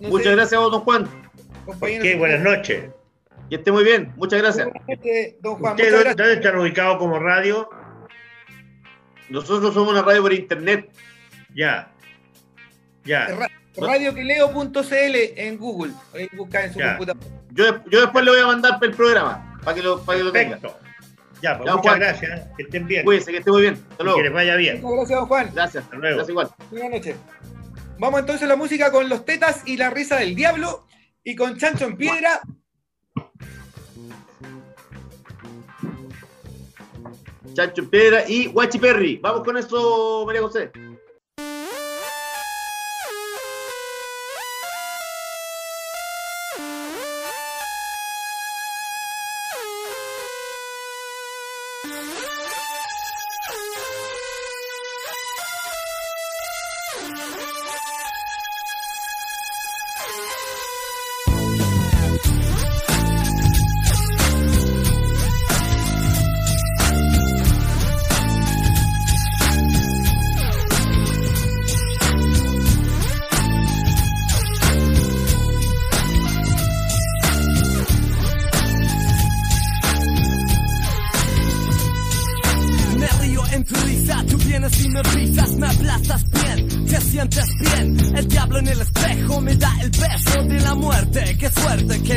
Muchas gracias a vos, don Juan. Qué, buenas noches. Que esté muy bien. Muchas gracias. Noches, como radio? Nosotros somos una radio por internet. Ya. Ya. Radioquileo.cl en Google. Ahí busca en su computadora. Yo, yo después le voy a mandar el programa para que lo, para que lo tenga. Ya, pues ya, muchas gracias. Que estén bien. Cuídense, que esté muy bien. Hasta luego. Que les vaya bien. Muchas gracias, don Juan. Gracias. Hasta luego. Gracias igual. Buenas noches. Vamos entonces a la música con los tetas y la risa del diablo y con Chancho en piedra. Chancho en piedra y Guachi Perry. Vamos con eso, María José.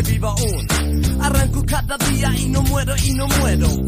viva aún. Arranco cada día y no muero y no muero.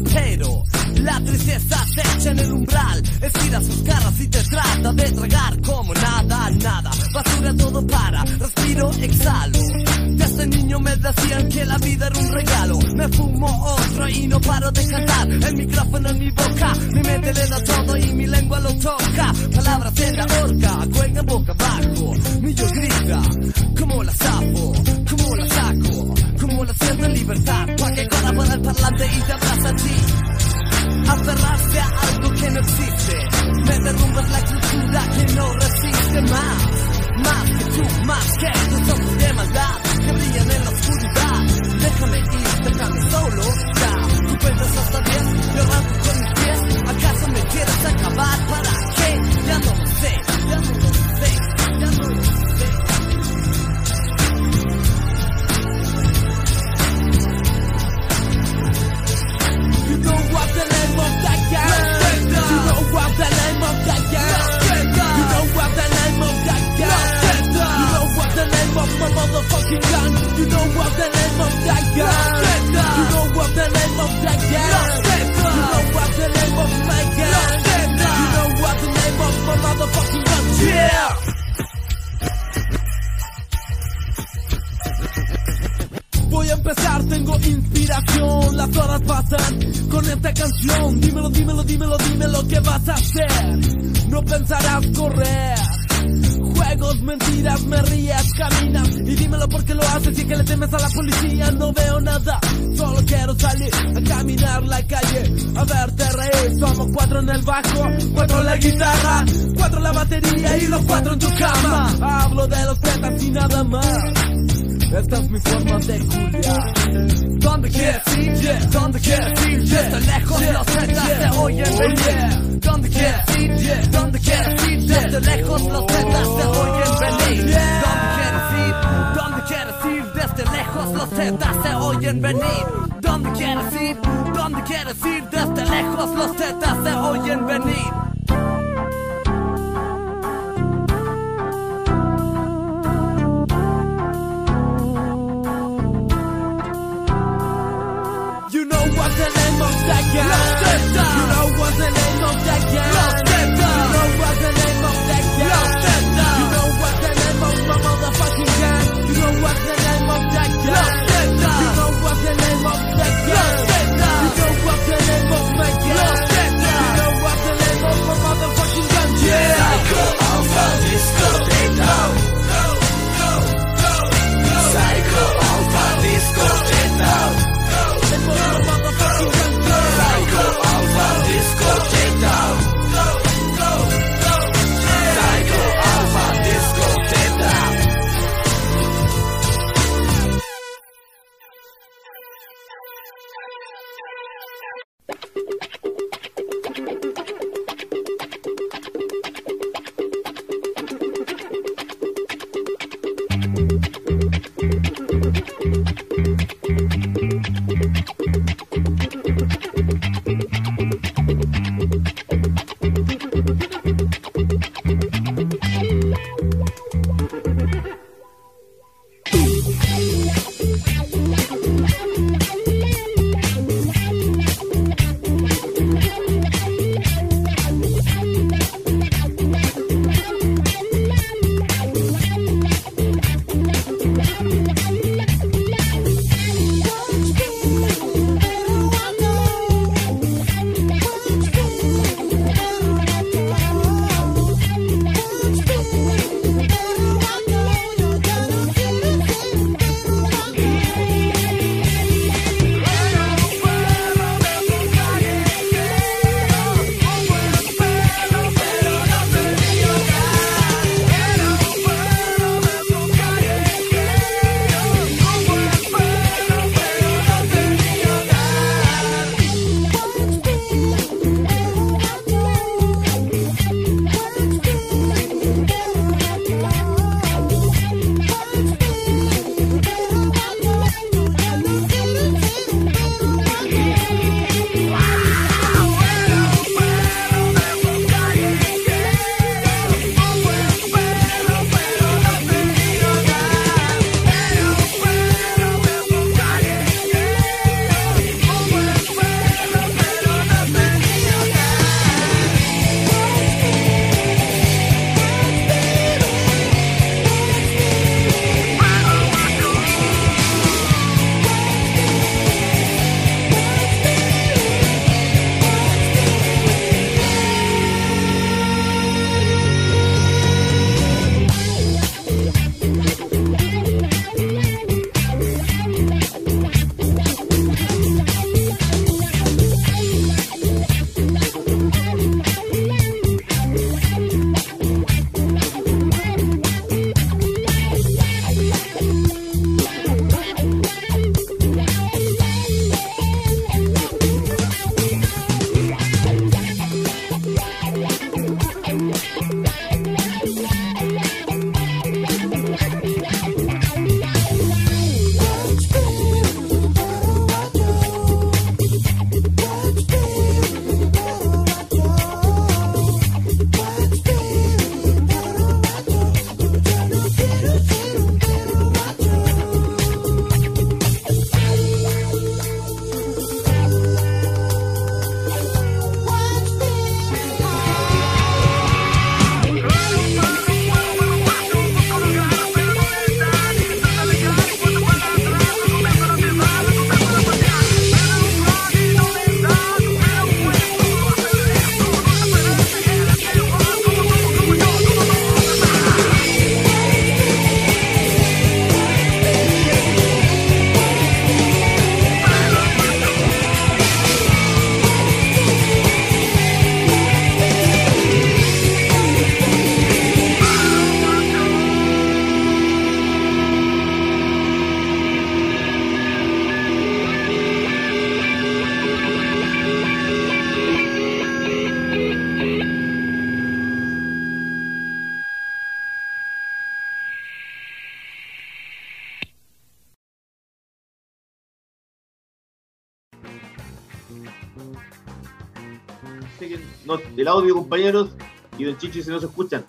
Audio, compañeros, y Don Chichi si no se escuchan.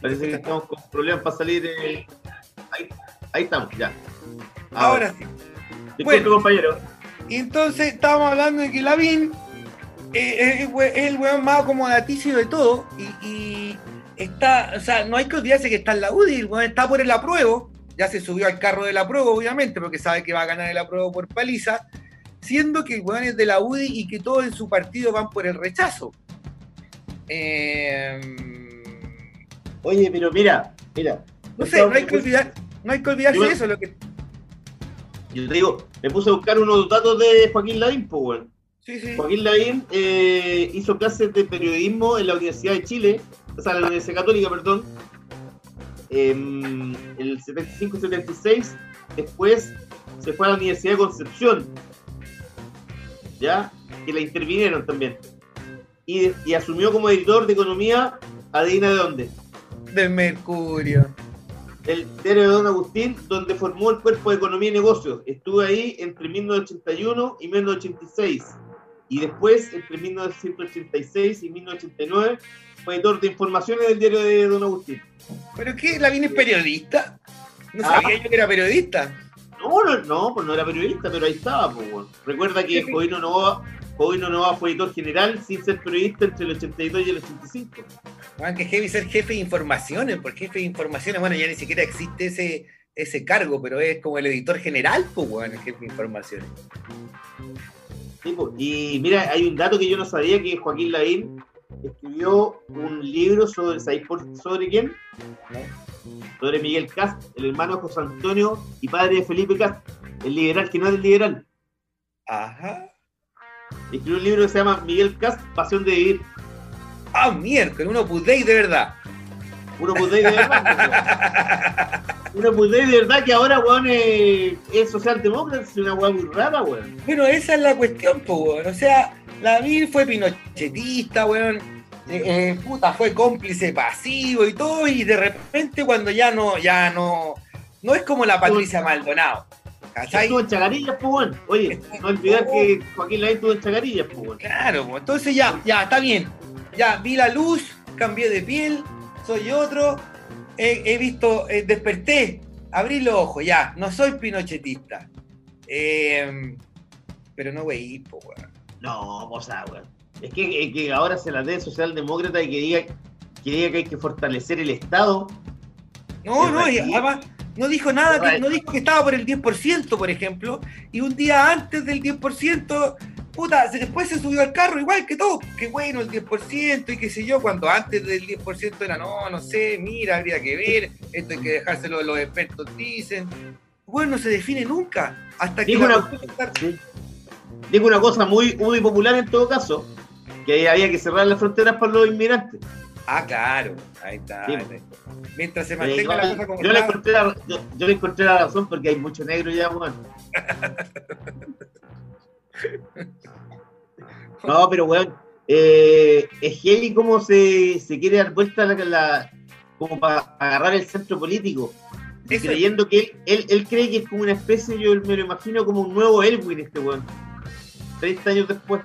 Parece que estamos con problemas para salir. eh, Ahí, ahí estamos, ya. Ahora sí. Disculpe, bueno. compañero. Y entonces estábamos hablando de que Lavín eh, es, el we- es el weón más acomodaticio de todo y, y está, o sea, no hay que olvidarse que está en la UDI, el weón está por el apruebo, ya se subió al carro del apruebo, obviamente, porque sabe que va a ganar el apruebo por paliza, siendo que el weón es de la UDI y que todos en su partido van por el rechazo. Eh, Oye, pero mira, mira. no sé, no hay que olvidar, no hay que olvidarse de eso, lo que Yo te digo, me puse a buscar unos datos de Joaquín Lavín, pues, weón. sí, sí. Joaquín Lavín eh, hizo clases de periodismo en la Universidad de Chile, o sea, en la Universidad Católica, perdón, en el 75-76. Después se fue a la Universidad de Concepción, ¿ya? Que la intervinieron también. Y, y asumió como editor de economía, adivina de dónde. de Mercurio. El diario de Don Agustín, donde formó el cuerpo de economía y negocios. Estuve ahí entre 1981 y 1986. Y después, entre 1986 y 1989, fue editor de informaciones del diario de Don Agustín. ¿Pero qué? ¿Lavín es periodista? No Ah. sabía yo que era periodista. No, no, no, pues no era periodista, pero ahí estaba. Pues, bueno. Recuerda que Jovino Novoa, Jovino Novoa fue editor general sin ser periodista entre el 82 y el 85. Juan, que heavy ser jefe de informaciones, porque jefe de informaciones, bueno, ya ni siquiera existe ese, ese cargo, pero es como el editor general, pues, bueno, el jefe de informaciones. Sí, pues, Y mira, hay un dato que yo no sabía que Joaquín Lavín escribió un libro sobre, ¿sabéis sobre quién? Sobre Miguel Cast, el hermano de José Antonio y padre de Felipe Cast, el liberal que no es el liberal. Ajá. Escribió un libro que se llama Miguel Cast, Pasión de Vivir. Ah, miércoles, uno Day de verdad. Uno pues de verdad. pues, Uno pues de verdad que ahora, weón, es, es socialdemócrata, es una weón muy rara, weón. Bueno, esa es la cuestión, pues, weón. O sea, Lavín fue pinochetista, weón. Eh, eh, puta, fue cómplice pasivo y todo, y de repente cuando ya no, ya no, no es como la Patricia Maldonado. ¿Cachai? Estuvo en Chagarillas, pues. Oye, no olvidar que Joaquín Lavín estuvo en Chagarillas, pues. Claro, pues, entonces ya, ya, está bien. Ya vi la luz, cambié de piel, soy otro, he, he visto, eh, desperté, abrí los ojos, ya, no soy pinochetista. Eh, pero no voy pues, weón. No, o sea, weón. Es que, es que ahora se la dé socialdemócrata y que diga, que diga que hay que fortalecer el Estado. No, no, y además no dijo nada, que, no dijo que estaba por el 10%, por ejemplo, y un día antes del 10%, puta, después se subió al carro igual que todo, que bueno el 10% y qué sé yo, cuando antes del 10% era, no, no sé, mira, habría que ver, esto hay que dejárselo los expertos dicen. Bueno, no se define nunca, hasta que Dijo una- Sí. Digo una cosa muy, muy popular en todo caso, que había que cerrar las fronteras para los inmigrantes. Ah, claro, ahí está. Sí. ahí está. Mientras se Eh, mantenga la cosa como yo le encontré la, yo, yo le encontré la razón porque hay mucho negro ya, weón. No, pero weón, eh, es heavy cómo se, se quiere dar vuelta la, la- como para agarrar el centro político. Eso- creyendo que él, él, él cree que es como una especie, yo me lo imagino como un nuevo Elwin este weón. 30 años después.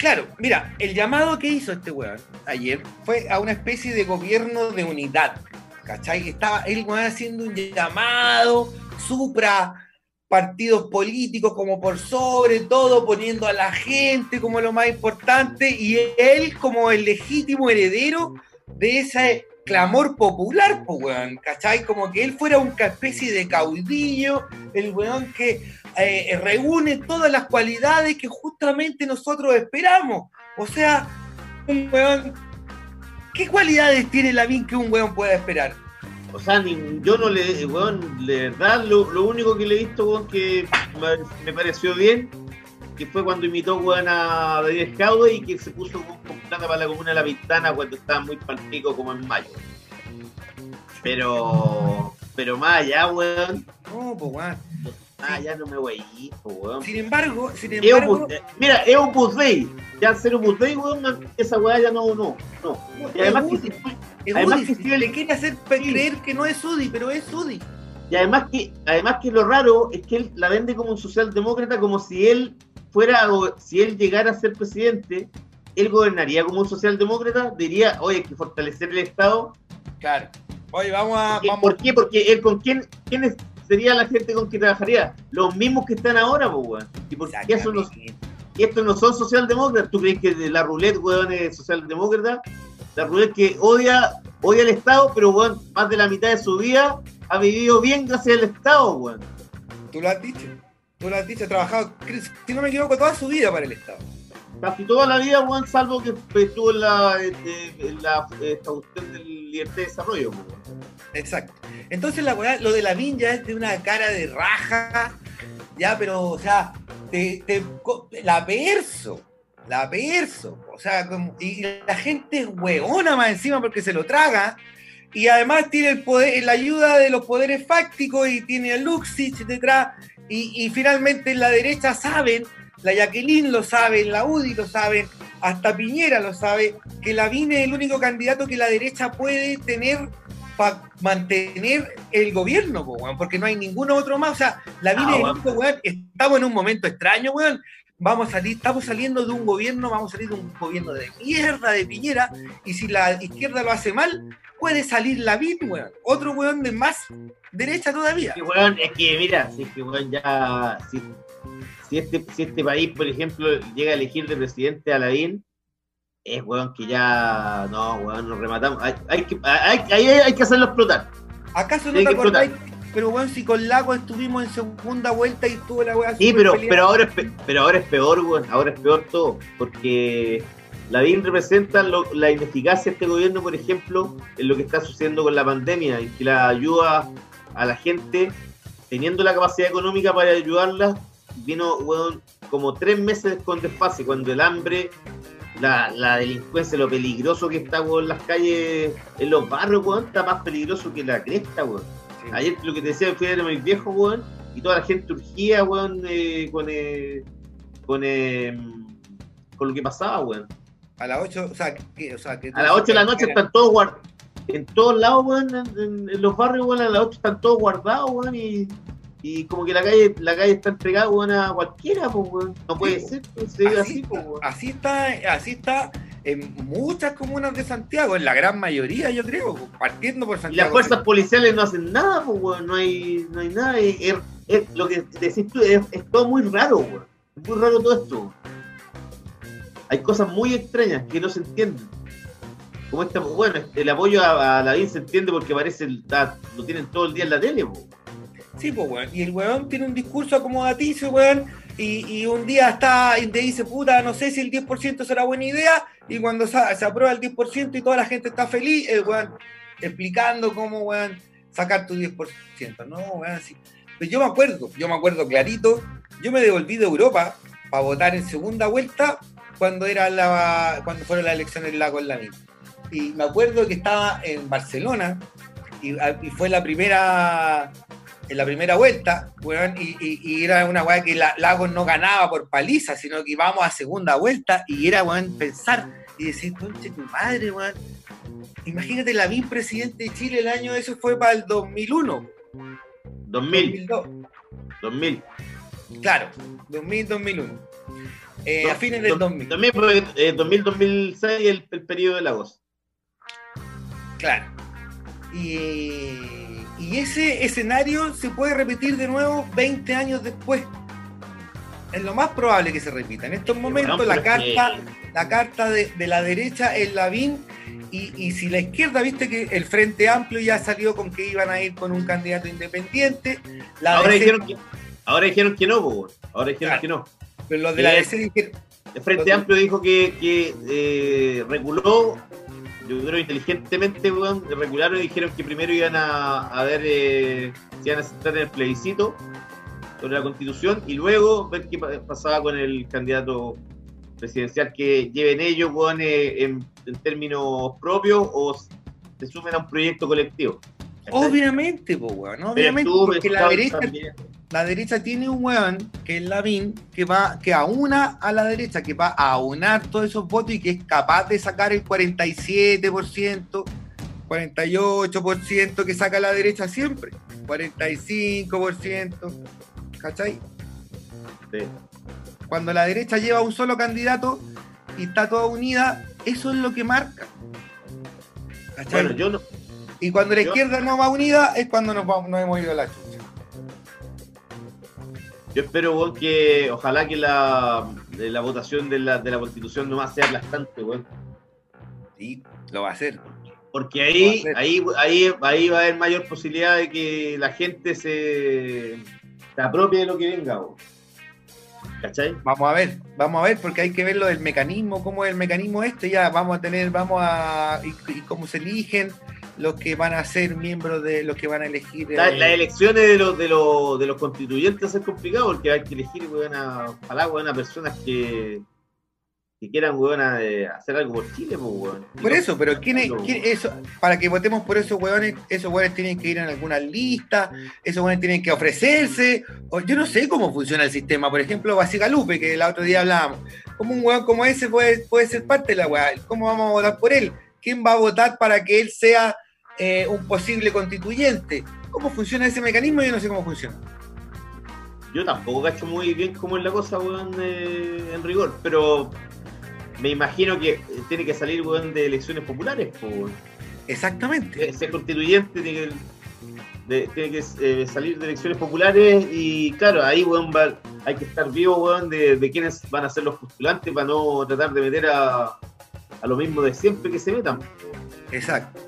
Claro, mira, el llamado que hizo este weón ayer fue a una especie de gobierno de unidad. ¿Cachai? Estaba el weón haciendo un llamado supra partidos políticos como por sobre todo, poniendo a la gente como lo más importante y él como el legítimo heredero de ese clamor popular, pues weón, ¿cachai? Como que él fuera una especie de caudillo, el weón que eh, reúne todas las cualidades que justamente nosotros esperamos. O sea, un weón. ¿Qué cualidades tiene Lavín que un weón pueda esperar? O sea, yo no le, weón, de verdad, lo, lo único que le he visto, weón, que me pareció bien, que fue cuando imitó, weón, a David Jaude y que se puso con, con plata para la comuna de La Pintana cuando estaba muy palpico como en mayo. Pero, pero más allá, weón, No, pues weón. más allá no me voy weón. Sin embargo, sin embargo, Opus- mira, es Opus Dei. Ya ser Opus Dei, weón, esa weá ya no, no, no. Y además que, es además Udi, que si le quiere hacer creer que no es Udi, pero es Udi. Y además que, además que lo raro es que él la vende como un socialdemócrata, como si él fuera, o si él llegara a ser presidente, él gobernaría como un socialdemócrata, diría, oye, hay que fortalecer el Estado. Claro. Oye, vamos a. ¿Por qué? Vamos, ¿Por qué? Porque él con quién, quién sería la gente con que trabajaría? Los mismos que están ahora, pues, weón. ¿Y por qué eso no, estos no son socialdemócratas? ¿Tú crees que la roulette, weón, es socialdemócrata? La roulette que odia, odia el Estado, pero, weón, más de la mitad de su vida ha vivido bien gracias al Estado, weón. Tú lo has dicho. Tú lo has dicho, ha trabajado, si no me equivoco, toda su vida para el Estado. Casi toda la vida, weón, salvo que estuvo en la, eh, en la cuestión del libertad de desarrollo. Exacto. Entonces la weá, lo de la ya es de una cara de raja, ya, pero, o sea, te, te- la perso, la perso, o sea, y la gente es hueona más encima porque se lo traga, y además tiene el poder, la ayuda de los poderes fácticos y tiene a Luxich detrás, y, y finalmente en la derecha saben, la Jacqueline lo sabe, la UDI lo saben, hasta Piñera lo sabe, que Lavín es el único candidato que la derecha puede tener para mantener el gobierno, porque no hay ninguno otro más. O sea, Lavín Ah, es el único, weón. Estamos en un momento extraño, weón. Vamos a salir, estamos saliendo de un gobierno, vamos a salir de un gobierno de mierda de Piñera, y si la izquierda lo hace mal, puede salir Lavín, weón. Otro weón de más derecha todavía. Es que mira, si es que weón ya. Si, si este, si este país, por ejemplo, llega a elegir de presidente a Lavín, es weón que ya. No, weón, nos rematamos. Hay, hay que, hay, hay, hay que hacerlo explotar. ¿Acaso no te acordáis? Pero weón, si con Lago estuvimos en segunda vuelta y tuvo la weá Sí, pero, peleada. pero, ahora es pe- pero ahora es peor, weón. Ahora es peor todo. Porque Lavín representa lo- la ineficacia de este gobierno, por ejemplo, en lo que está sucediendo con la pandemia, en que la ayuda a la gente, teniendo la capacidad económica para ayudarla, vino, weón, como tres meses con desfase, cuando el hambre, la, la delincuencia, lo peligroso que está, weón, en las calles, en los barrios, weón, está más peligroso que la cresta, weón. Sí. Ayer lo que te decía fui a ver a mi viejo, weón, y toda la gente urgía, weón, eh, con, eh, con, eh, con lo que pasaba, weón. A las 8, o sea, que, o sea, que A las 8 de la noche están todos guardados. En todos lados, weón, en, en- en los barrios, weón, a las 8 están todos guardados, weón, y, y como que la calle, la calle está entregada, weón, a cualquiera, pues, weón. No puede Sí, ser, pues, se así, así, pues, está, weón. así está, así está en muchas comunas de Santiago, en la gran mayoría, yo creo, partiendo por Y Santiago. las fuerzas policiales no hacen nada, pues, weón, no hay, no hay nada. Es, es- es- lo que decís tú es, es todo muy raro, weón. Es muy raro todo esto. Hay cosas muy extrañas que no se entienden. Como esta, bueno, el apoyo a, a la se entiende porque parece, lo tienen todo el día en la tele, pues. Sí, pues, weón. Y el weón tiene un discurso acomodaticio, weón. Y, y un día está y te dice, puta, no sé si el 10% será buena idea. Y cuando se, aprueba el 10% y toda la gente está feliz, el weón explicando cómo, weón, sacar tu 10%. No, weón, así. Pero yo me acuerdo, yo me acuerdo clarito. Yo me devolví de Europa para votar en segunda vuelta cuando era la cuando fueron las elecciones en la con la misma. Y me acuerdo que estaba en Barcelona y, y fue la primera en la primera vuelta, weón, y, y- y era una weá que la, Lagos no ganaba por paliza, sino que íbamos a segunda vuelta y era, weón, pensar y decir, conche tu madre, weón. Imagínate la presidente de Chile el año, eso fue para el 2001. 2000, 2002. 2000. Claro, 2000, 2001. Eh, a fines del 2000. 2000, porque, eh, 2000, 2006 el, el periodo de Lagos. Claro. Y, y ese escenario se puede repetir de nuevo 20 años después. Es lo más probable que se repita. En estos momentos la que- carta, la carta de, de la derecha es Lavín y, y si la izquierda, viste que el Frente Amplio ya salió con que iban a ir con un candidato independiente, la Ahora DC dijeron que, ahora dijeron que no. Ahora dijeron Claro. que no. pero los de la Eh, DC dijeron, El Frente Amplio dijo que, que eh, reguló, yo creo inteligentemente, weón, regularon y dijeron que primero iban a, a ver eh, si iban a sentar en el plebiscito sobre la constitución y luego ver qué pa- pasaba con el candidato presidencial que lleven ellos, weón, eh, en, en términos propios o se sumen a un proyecto colectivo. obviamente, po, weón, obviamente, porque la derecha también. La derecha tiene un weón, que es Lavín, que va, que aúna a la derecha, que va a aunar todos esos votos y que es capaz de sacar el 47%, 48% que saca la derecha siempre, 45%, ¿cachai? Sí. Cuando la derecha lleva un solo candidato y está toda unida, eso es lo que marca. ¿Cachai? Bueno, yo no, y cuando la yo- izquierda no va unida es cuando nos, vamos, nos hemos ido a la chucha. Yo espero, weón, que ojalá que la, de la votación de la, de la constitución nomás sea aplastante, weón. Sí, lo va a hacer. Porque ahí, ahí, ahí, ahí va a haber mayor posibilidad de que la gente se, se apropie de lo que venga, weón. ¿Cachai? Vamos a ver, vamos a ver, porque hay que ver lo del mecanismo, cómo es el mecanismo este, ya vamos a tener, vamos a, y, y cómo se eligen los que van a ser miembros de los que van a elegir. La- eh, las elecciones de los, de, los, de los constituyentes es complicado porque hay que elegir, weón, a, weón, a personas que, que quieran, weón, a, eh, hacer algo por Chile, pues, weón. Por eso, pero ¿quién es, quién- eso, para que votemos por esos hueones, esos hueones tienen que ir en alguna lista, esos hueones tienen que ofrecerse, o yo no sé cómo funciona el sistema, por ejemplo, Basigalupe, que el otro día hablábamos, ¿cómo un hueón como ese puede, puede ser parte de la hueá? ¿Cómo vamos a votar por él? ¿Quién va a votar para que él sea eh, un posible constituyente? ¿Cómo funciona ese mecanismo? Yo no sé cómo funciona. Yo tampoco cacho muy bien cómo es la cosa, weón, eh, en rigor, pero me imagino que eh, tiene que salir, weón, de elecciones populares, weón. Exactamente. Ser constituyente tiene que, de- tiene que eh, salir de elecciones populares y, claro, ahí, weón, va- hay que estar vivo, weón, de, de quiénes van a ser los postulantes para no tratar de meter a, a lo mismo de siempre que se metan. Exacto.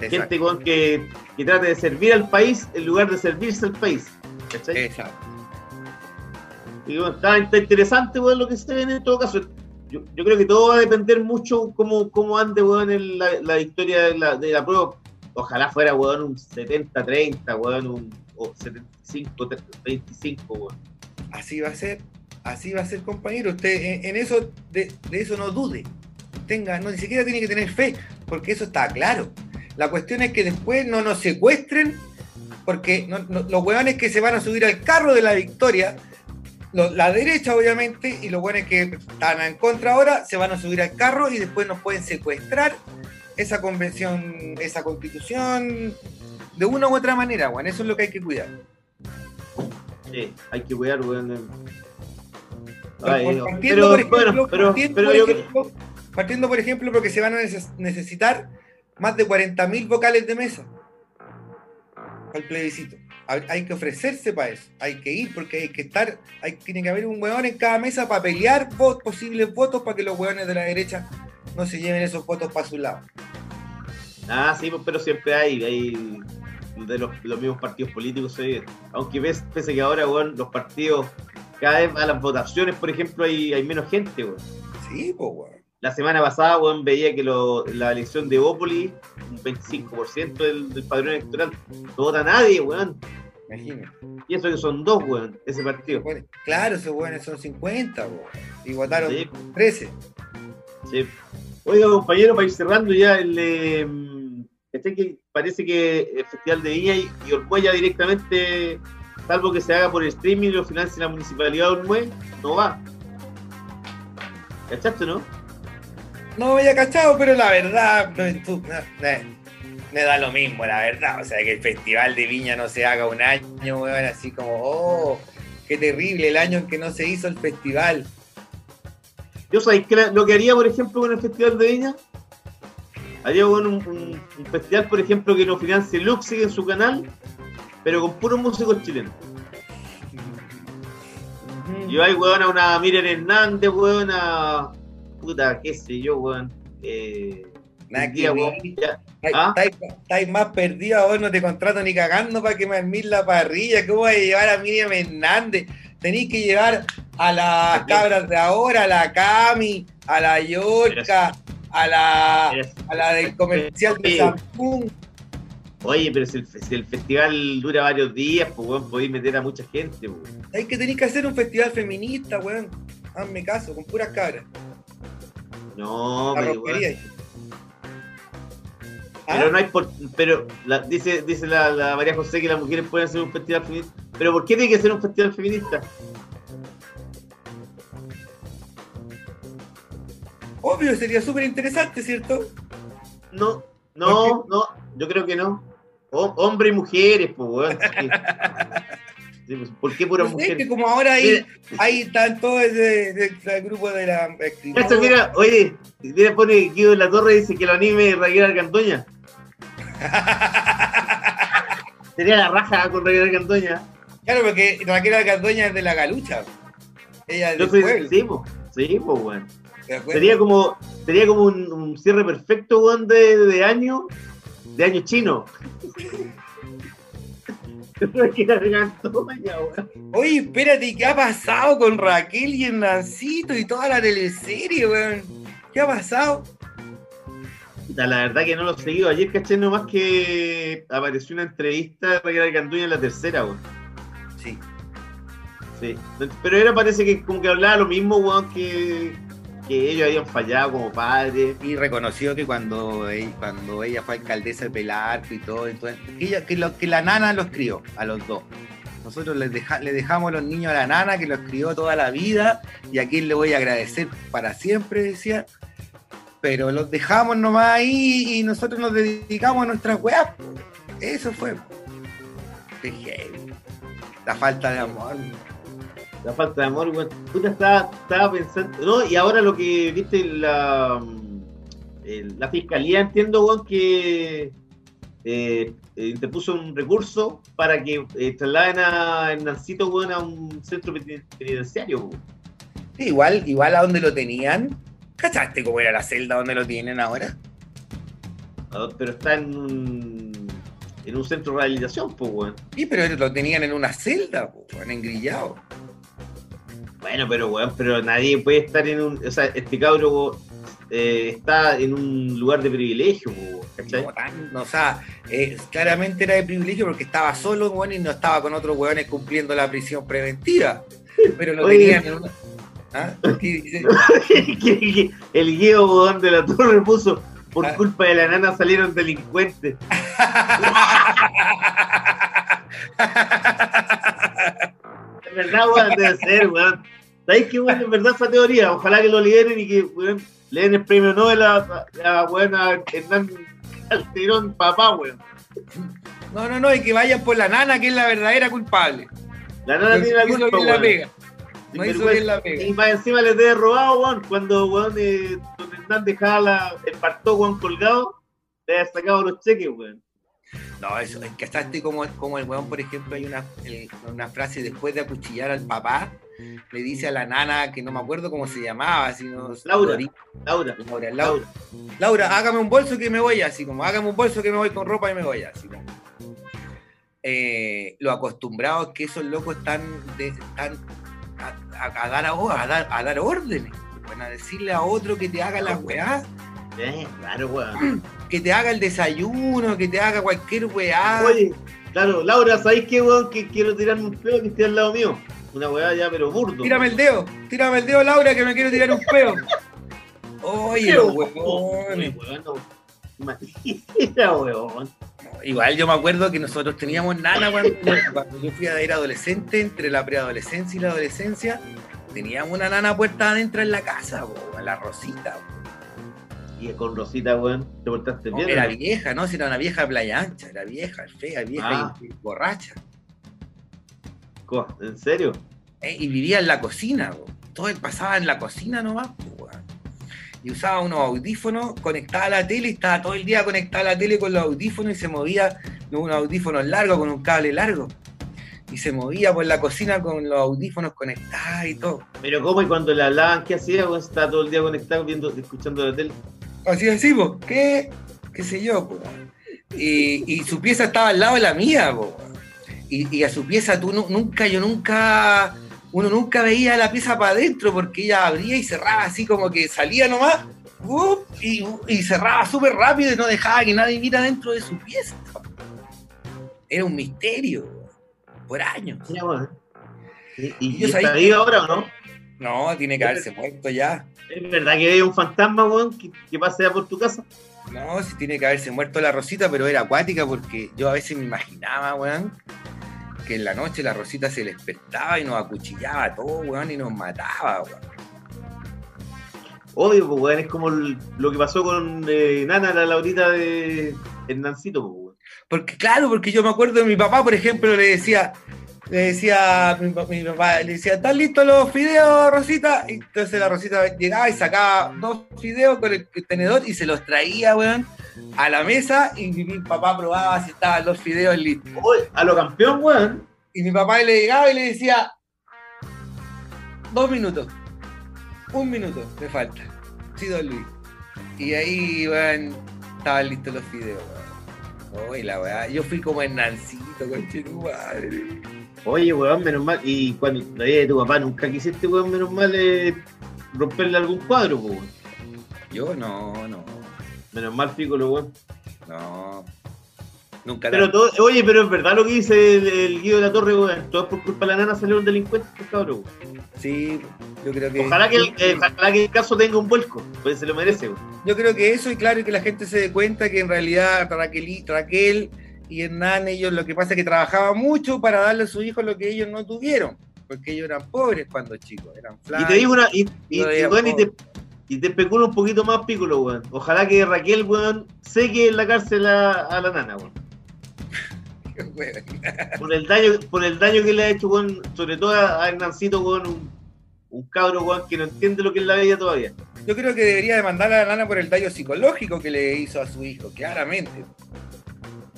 Exacto. Gente, weón, que, que trate de servir al país en lugar de servirse al país. ¿Cachai? Exacto. Y bueno, está, está interesante, weón, lo que se viene en todo caso. Yo, yo creo que todo va a depender mucho cómo, cómo ande, weón, en la, la victoria de la, de la prueba. Ojalá fuera, weón, un 70-30, weón, un o 75-25, weón. Así va a ser, así va a ser, compañero. Usted en, en eso, de, de eso no dude. Tenga, no, ni siquiera tiene que tener fe, porque eso está claro. La cuestión es que después no nos secuestren, porque no- no- los hueones que se van a subir al carro de la victoria, lo- la derecha obviamente, y los hueones que están en contra ahora, se van a subir al carro y después nos pueden secuestrar esa convención, esa constitución, de una u otra manera, weón. Eso es lo que hay que cuidar. Sí, hay que cuidar, weón. Pero, bueno, pero, partiendo, pero por yo ejemplo, partiendo, por ejemplo, porque se van a neces- necesitar más de 40.000 vocales de mesa el plebiscito. Hay que ofrecerse para eso, hay que ir porque hay que estar, hay, tiene que haber un hueón en cada mesa para pelear vot- posibles votos para que los hueones de la derecha no se lleven esos votos para su lado. Ah, sí, pues, pero siempre hay, hay de los, los mismos partidos políticos, aunque ves, pese que ahora, weón, los partidos, cada vez a las votaciones, por ejemplo, hay, hay menos gente. Sí, pues, weón. La semana pasada, weón, veía que lo- la elección de Bópoli, un 25% del, del padrón electoral, no vota nadie, weón. Imagínate. Y eso que son dos, weón, ese partido. Claro, esos hueones son 50, weón. Y votaron Sí. 13. Sí. Oiga, compañero, para ir cerrando ya, el, eh, este que parece que el Festival de Viña y, y Ormuella directamente, salvo que se haga por streaming y lo financie la Municipalidad de Ormue, no va. ¿Cachaste, no? No me había cachado, pero la verdad, no, tú, no, me, da lo mismo, la verdad. O sea, que el Festival de Viña no se haga un año, weón, así como, oh, qué terrible el año en que no se hizo el festival. Yo sabéis que lo que haría, por ejemplo, con el Festival de Viña, haría con un, un- un festival, por ejemplo, que lo financie Luxig en su canal, pero con puros músicos chilenos. Hay, weón, a una Miriam Hernández, weón, a. Puta, qué sé yo, weón. Eh, Nada que weón, Estáis ¿Ah? más perdidos, vos no te contrato ni cagando para que me armís la parrilla. ¿Cómo vas a llevar a Miriam Hernández? Tenéis que llevar a las cabras de ahora, a la Cami, a la Yorca, a la, a la del comercial de. Samsung. Oye, pero si el, si el festival dura varios días, pues, weón, podéis meter a mucha gente, pues. Hay que tenéis que hacer un festival feminista, weón. Hazme caso, con puras cabras. No, La pero, pero ¿Ah? no hay por. Pero la- dice, dice la, la María José que las mujeres pueden hacer un festival feminista. Pero ¿por qué tiene que ser un festival feminista? Obvio, sería súper interesante, ¿cierto? No, no, no, yo creo que no. O- hombre y mujeres, pues, weón. sí. Pues, ¿Por qué pura No sé, mujer? que como ahora hay, ahí están todos ese, ese- ese grupo de la Cacha, mira, oye, mira, pone Guido de la Torre dice que lo anime Raquel Argandoña. Sería la raja con Raquel Argandoña. Claro, porque Raquel Alcandoña es de la galucha. Ella es Yo soy, pueblo. sí, po, sí, po, weón. ¿te acuerdas? Sería como, sería como un, un cierre perfecto, weón, de, de año, de año chino. Raquel Argandoña, weón. Oye, espérate, ¿qué ha pasado con Raquel y el Nancito y toda la teleserie, weón? ¿Qué ha pasado? La verdad que no lo he seguido. Ayer caché nomás que apareció una entrevista de Raquel Argandoña en la tercera, weón. Sí. Sí. Pero era parece que como que hablaba lo mismo, weón, que, que ellos habían fallado como padres. Y reconoció que cuando ella, cuando ella fue alcaldesa de Pelarco y todo, entonces, que, la nana los crió, a los dos. Nosotros les deja- dejamos los niños a la nana que los crió toda la vida y a quien le voy a agradecer para siempre, decía. Pero los dejamos nomás ahí y nosotros nos dedicamos a nuestras weas. Eso fue. La falta de amor. La falta de amor, weón. Puta, estaba, estaba pensando. No, y ahora lo que viste la. La fiscalía, entiendo, weón, que eh, interpuso un recurso para que eh, trasladen a Hernancito, weón, a un centro peniten- penitenciario, weón. Sí, igual, igual a donde lo tenían. ¿Cachaste cómo era la celda donde lo tienen ahora? Ah, Pero está en un. En un centro de rehabilitación, pues, weón. Sí, pero lo tenían en una celda, po, en engrillado. Bueno, pero weón, pero nadie puede estar en un. O sea, este cabro eh, está en un lugar de privilegio, ¿cachai? No, tan- o sea, eh, claramente era de privilegio porque estaba solo, weón, y no estaba con otros weones cumpliendo la prisión preventiva. Pero lo Oye. tenían en una. ¿Ah? ¿Qué dice? El guío weón, de la torre puso. Por Ah. culpa de la nana salieron delincuentes. Es verdad, weón, debe ser, weón. ¿Sabéis qué, weón? Es verdad esa teoría. Ojalá que lo liberen y que, weón, le den el premio Nobel a, a, a, a Hernán Calderón, papá, weón. No, no, no, y que vayan por la nana, que es la verdadera culpable. La nana No tiene la culpa, bien la pega. No hizo bien la pega. Y más encima les debe robado, weón. Cuando, weón, eh, don Hernán dejaba la, el partó, weón, colgado, le había sacado los cheques, weón. No, eso, es que hasta como, como el weón, por ejemplo, hay una, el- una frase después de acuchillar al papá, le dice a la nana, que no me acuerdo cómo se llamaba, sino Laura. Laura, Laura, Laura, Laura. Laura, hágame un bolso que me voy, así como, hágame un bolso que me voy con ropa y me voy, así como. Eh, lo acostumbrados que esos locos están, de, están a, a- a dar a, a dar, a dar órdenes, van a decirle a otro que te haga las weá, Eh, claro, weón. que te haga el desayuno, que te haga cualquier weá. Oye, claro, Laura, ¿sabéis qué, weón? Que quiero tirarme un pelo que esté al lado mío. Una weá ya, pero burdo. Tírame el dedo, tírame el dedo, Laura, que me quiero tirar un peo. Oye, los huevones. Imagina, weón. Igual yo me acuerdo que nosotros teníamos nana cuando, cuando yo fui a era adolescente, entre la preadolescencia y la adolescencia, teníamos una nana puerta adentro en la casa, po, la Rosita. po. Y con Rosita, weón, te portaste bien. Era vieja, ¿no? Si era una vieja playa ancha, era vieja, fea, vieja Ah. y, y borracha. ¿En serio? ¿eh? Y vivía en la cocina, po. todo pasaba en la cocina nomás, weón. Y usaba unos audífonos, conectaba a la tele y estaba todo el día conectada a la tele con los audífonos y se movía con unos audífonos largos, con un cable largo. Y se movía por la cocina con los audífonos conectados y todo. Pero ¿cómo? Y cuando le hablaban, ¿qué hacía? Estaba todo el día conectado viendo, escuchando la tele. Así así, po. ¿Qué? ¿Qué sé yo? Y, y su pieza estaba al lado de la mía, po. Y, y a su pieza tú nu- nunca, yo nunca, uno nunca veía la pieza para adentro porque ella abría y cerraba así como que salía nomás y, y cerraba súper rápido y no dejaba que nadie viera dentro de su pieza. Era un misterio, por años. Weón. ¿Y, está viva ahora o no? No, tiene que haberse muerto ya. ¿Es verdad que hay un fantasma, weón, que, que pasea por tu casa? No, sí tiene que haberse muerto la Rosita, pero era acuática porque yo a veces me imaginaba, weón, que en la noche la Rosita se despertaba y nos acuchillaba a todos, weón, y nos mataba, weón. Obvio, pues, weón, es como el- lo que pasó con eh, Nana, la Laurita de Hernancito, pues, weón. Porque, claro, porque yo me acuerdo de mi papá, por ejemplo, le decía, le decía, mi, mi papá le decía, ¿están listos los fideos, Rosita? Y entonces la Rosita llegaba y sacaba dos fideos con el tenedor y se los traía, weón, a la mesa y mi, mi papá probaba si estaban los fideos listos. Oye, a lo campeón, weón. Y mi papá le llegaba y le decía, dos minutos, un minuto, me falta. Sí, don Luis. Y ahí, weón, estaban listos los fideos, weón. Uy, la weá, yo fui como Hernancito, tu madre. Oye, weón, menos mal. Y cuando la vida de tu papá nunca quisiste, weón, menos mal eh, romperle algún cuadro, weón. Yo no, no, Menos mal, Piccolo, weón. no. Nunca Pero todo, oye, pero es verdad lo que dice el, el Guido de la Torre, weón. Todo por culpa de la nana salieron delincuentes, pues, cabrón. weón. Sí, yo creo que. Ojalá que, el, eh, ojalá que el caso tenga un vuelco, pues se lo merece, weón. Yo creo que eso, y claro, y que la gente se dé cuenta que en realidad Raquel, Raquel y Hernán, ellos lo que pasa es que trabajaban mucho para darle a sus hijos lo que ellos no tuvieron, porque ellos eran pobres cuando chicos, eran Y flacos. te digo una, y, y, No y, y te, y te especulo un poquito más, Piccolo, weón. Ojalá que Raquel, weón, seque en la cárcel a, a la nana, weón. Por el daño, por el daño que le ha hecho, weón, sobre todo a, a Hernancito, weón, un, un cabro, weón, que no entiende lo que es la vida todavía. Yo creo que debería demandar a la nana por el daño psicológico que le hizo a su hijo, claramente.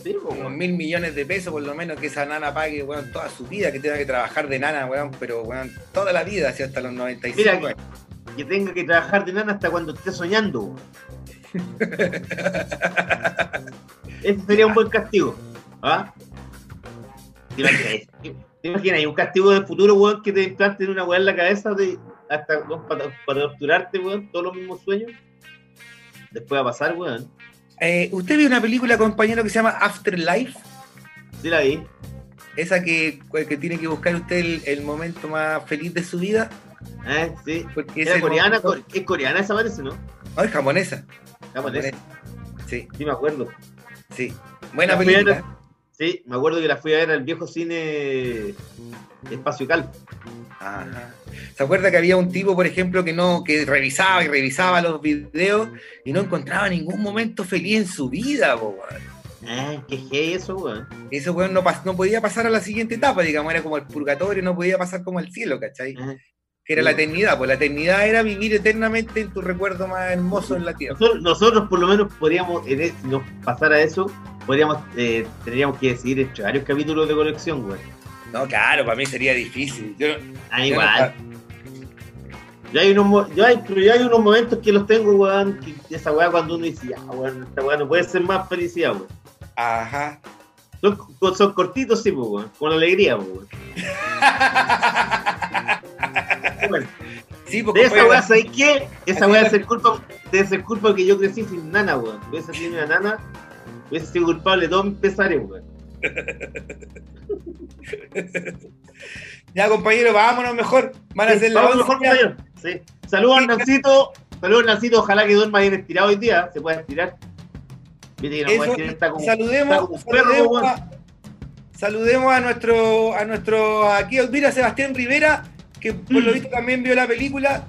Sí, po, Unos weón. mil millones de pesos por lo menos que esa nana pague, weón, toda su vida, que tenga que trabajar de nana, weón, pero weón, toda la vida, así hasta los 95 Mira, años. que tenga que trabajar de nana hasta cuando esté soñando, weón. Ese sería un buen castigo. ¿Ah? ¿Te imaginas? ¿Te imaginas? Hay un castigo del futuro, weón, que te implanten una weá en la cabeza de, hasta weón, para, para torturarte, weón, todos los mismos sueños. Después va a pasar, weón. Eh, ¿Usted vio una película, compañero, que se llama Afterlife? Sí la vi. Esa que, que tiene que buscar usted el, el momento más feliz de su vida. ¿Eh? Sí. Porque Era coreana, momento- es coreana esa parece, ¿no? No, es japonesa. Japonesa. Sí, Sí, me acuerdo. sí. Buena La película. Sí, me acuerdo que la fui a ver al viejo cine Espacio Cal. Ajá. ¿Se acuerda que había un tipo, por ejemplo, que no, que revisaba y revisaba los videos y no encontraba ningún momento feliz en su vida, po, weón? Ah, qué gay eso, weón. Ese weón no, no podía pasar a la siguiente etapa, digamos, era como el purgatorio, no podía pasar como al cielo, ¿cachai? Ah. Que era la eternidad, pues la eternidad era vivir eternamente en tu recuerdo más hermoso en la tierra. Nosotros, nosotros por lo menos podríamos, si nos pasara eso, podríamos, eh, tendríamos que decidir entre varios capítulos de colección, weón. No, claro, para mí sería difícil. Yo, Ah, yo igual. Yo hay, unos, yo hay, pero yo hay unos momentos que los tengo, weón, que esa weá cuando uno dice, ya, weón, esta weá no puede ser más felicidad, weón. Ajá. Son, son cortitos, sí, pues, weón, con alegría, pues, weón. Bueno, Sí, porque de esa weá, ¿sabes qué? Esa weá es. ser culpa, debe ser culpa que yo crecí sin nana, weón. Hubiese sido una nana, hubiese sido culpable de todos mis pesares, weón. Ya, compañero, vámonos mejor. Van a Sí, hacer la once mejor, compañero. Sí. Saludos a Nancito. Saludos Nancito. Ojalá que duerma bien estirado hoy día. Se pueda estirar. Viste que no Eso, estirar, está como, saludemos, está como perro, saludemos, a, saludemos a nuestro, a nuestro, aquí, mira, Sebastián Rivera, que por lo visto también vio la película.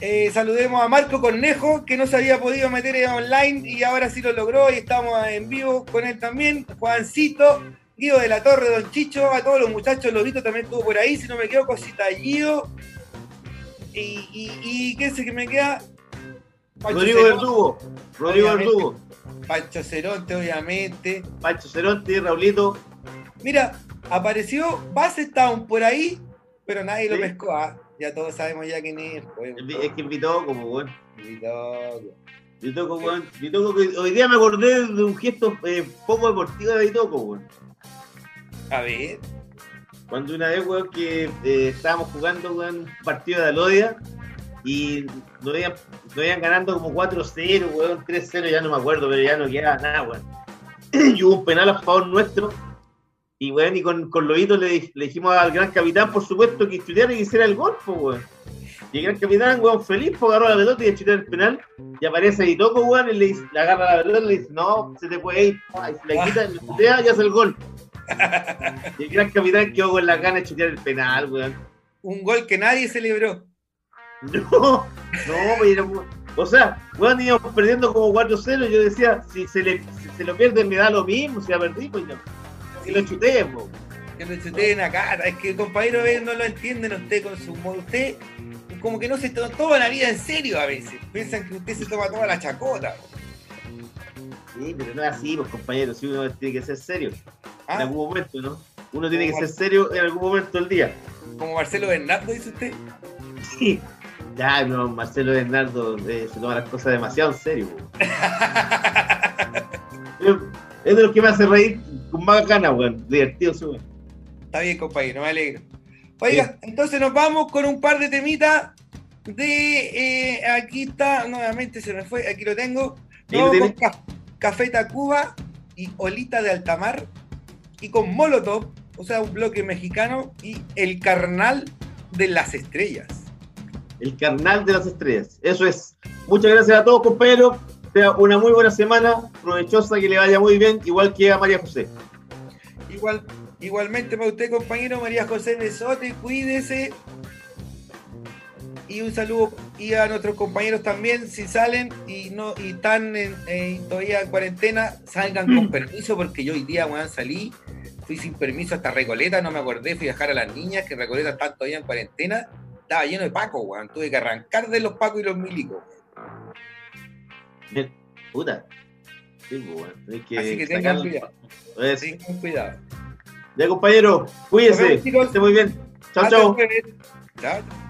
Eh, saludemos a Marco Cornejo, que no se había podido meter online y ahora sí lo logró y estamos en vivo con él también. Juancito, Guido de la Torre, Don Chicho, a todos los muchachos, Lobito también estuvo por ahí, si no me equivoco, cosita Guido. Y, y, y ¿qué sé que me queda? Pancho Rodrigo Ceronte, Verdugo. Rodrigo. Verdugo. Pancho Ceronte, obviamente. Pancho Ceronte, Raulito. Mira, apareció Basetown por ahí, pero nadie lo pescó. ah. Ya todos sabemos ya quién es. pues, Es que invitó como, weón. Invitado. Vitoco, weón. Vitoco, que hoy día me acordé de un gesto eh, poco deportivo de Vitoco, weón. A ver. Cuando una vez, weón, que eh, estábamos jugando, weón, un partido de Alodia y nos iban, nos iban ganando como 4-0, weón, 3-0, ya no me acuerdo, pero ya no quedaba nada, weón. y hubo un penal a favor nuestro. Y, weón, y con, con Lobito le, le dijimos al gran capitán, por supuesto, que estudiara y hiciera el gol, pues, weón. Y el gran capitán, weón, feliz, pues agarró la pelota y chutar el penal. Y aparece Vitoco, weón, y le, dice- le agarra la pelota y le dice, no, se te puede ir. Y se la quita, le chutea y hace el gol. Y el gran capitán quedó con la gana de chutear el penal, weón. Un gol que nadie celebró. No, no, pero, o sea, weón, íbamos perdiendo como 4-0. Yo decía, si se, le, si se lo pierde, me da lo mismo. Si la perdí, pues no. Si lo chuté, po. Que lo chuteen acá. Es que compañero eh, no lo entienden usted con su modo. Usted como que no se to- toma la vida en serio a veces. Piensan que usted se toma toda la chacota. Sí, pero no es así, pues compañeros, si uno tiene que ser serio. En Ah, algún momento, ¿no? Uno tiene que ser serio en algún momento del día. como Marcelo Bernardo, dice usted. Sí. Ya, no, Marcelo Bernardo eh, se toma las cosas demasiado en serio. po. Es- de los que me hace reír con más ganas, weón. Divertido, weón. Está bien, compañero, me alegro. Oiga, entonces nos vamos con un par de temitas de... eh, aquí está, nuevamente se me fue, aquí lo tengo. Tiene. con Ca- Café Tacuba y Olita de Altamar y con Molotov, o sea, un bloque mexicano y El Carnal de las Estrellas. El carnal de las estrellas. Eso es. Muchas gracias a todos, compañeros. Sea una muy buena semana, provechosa, que le vaya muy bien, igual que a María José. Igual, igualmente para usted, compañero María José Besote, cuídese. Y un saludo y a nuestros compañeros también, si salen y no y están en- eh, todavía en cuarentena, salgan con permiso, porque yo hoy día weón, salí, fui sin permiso hasta Recoleta, no me acordé, fui a dejar a las niñas, que Recoleta están todavía en cuarentena, estaba lleno de pacos, weón, tuve que arrancar de los pacos y los milicos. Puta. Sí, pues. Hay que Así que tengan cuidado, Eso. tengan cuidado. Ya, compañero. Que esté muy bien. Chao, chao. Chao.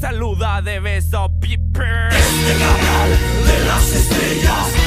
Saluda de beso. Piper. Este carnal de las estrellas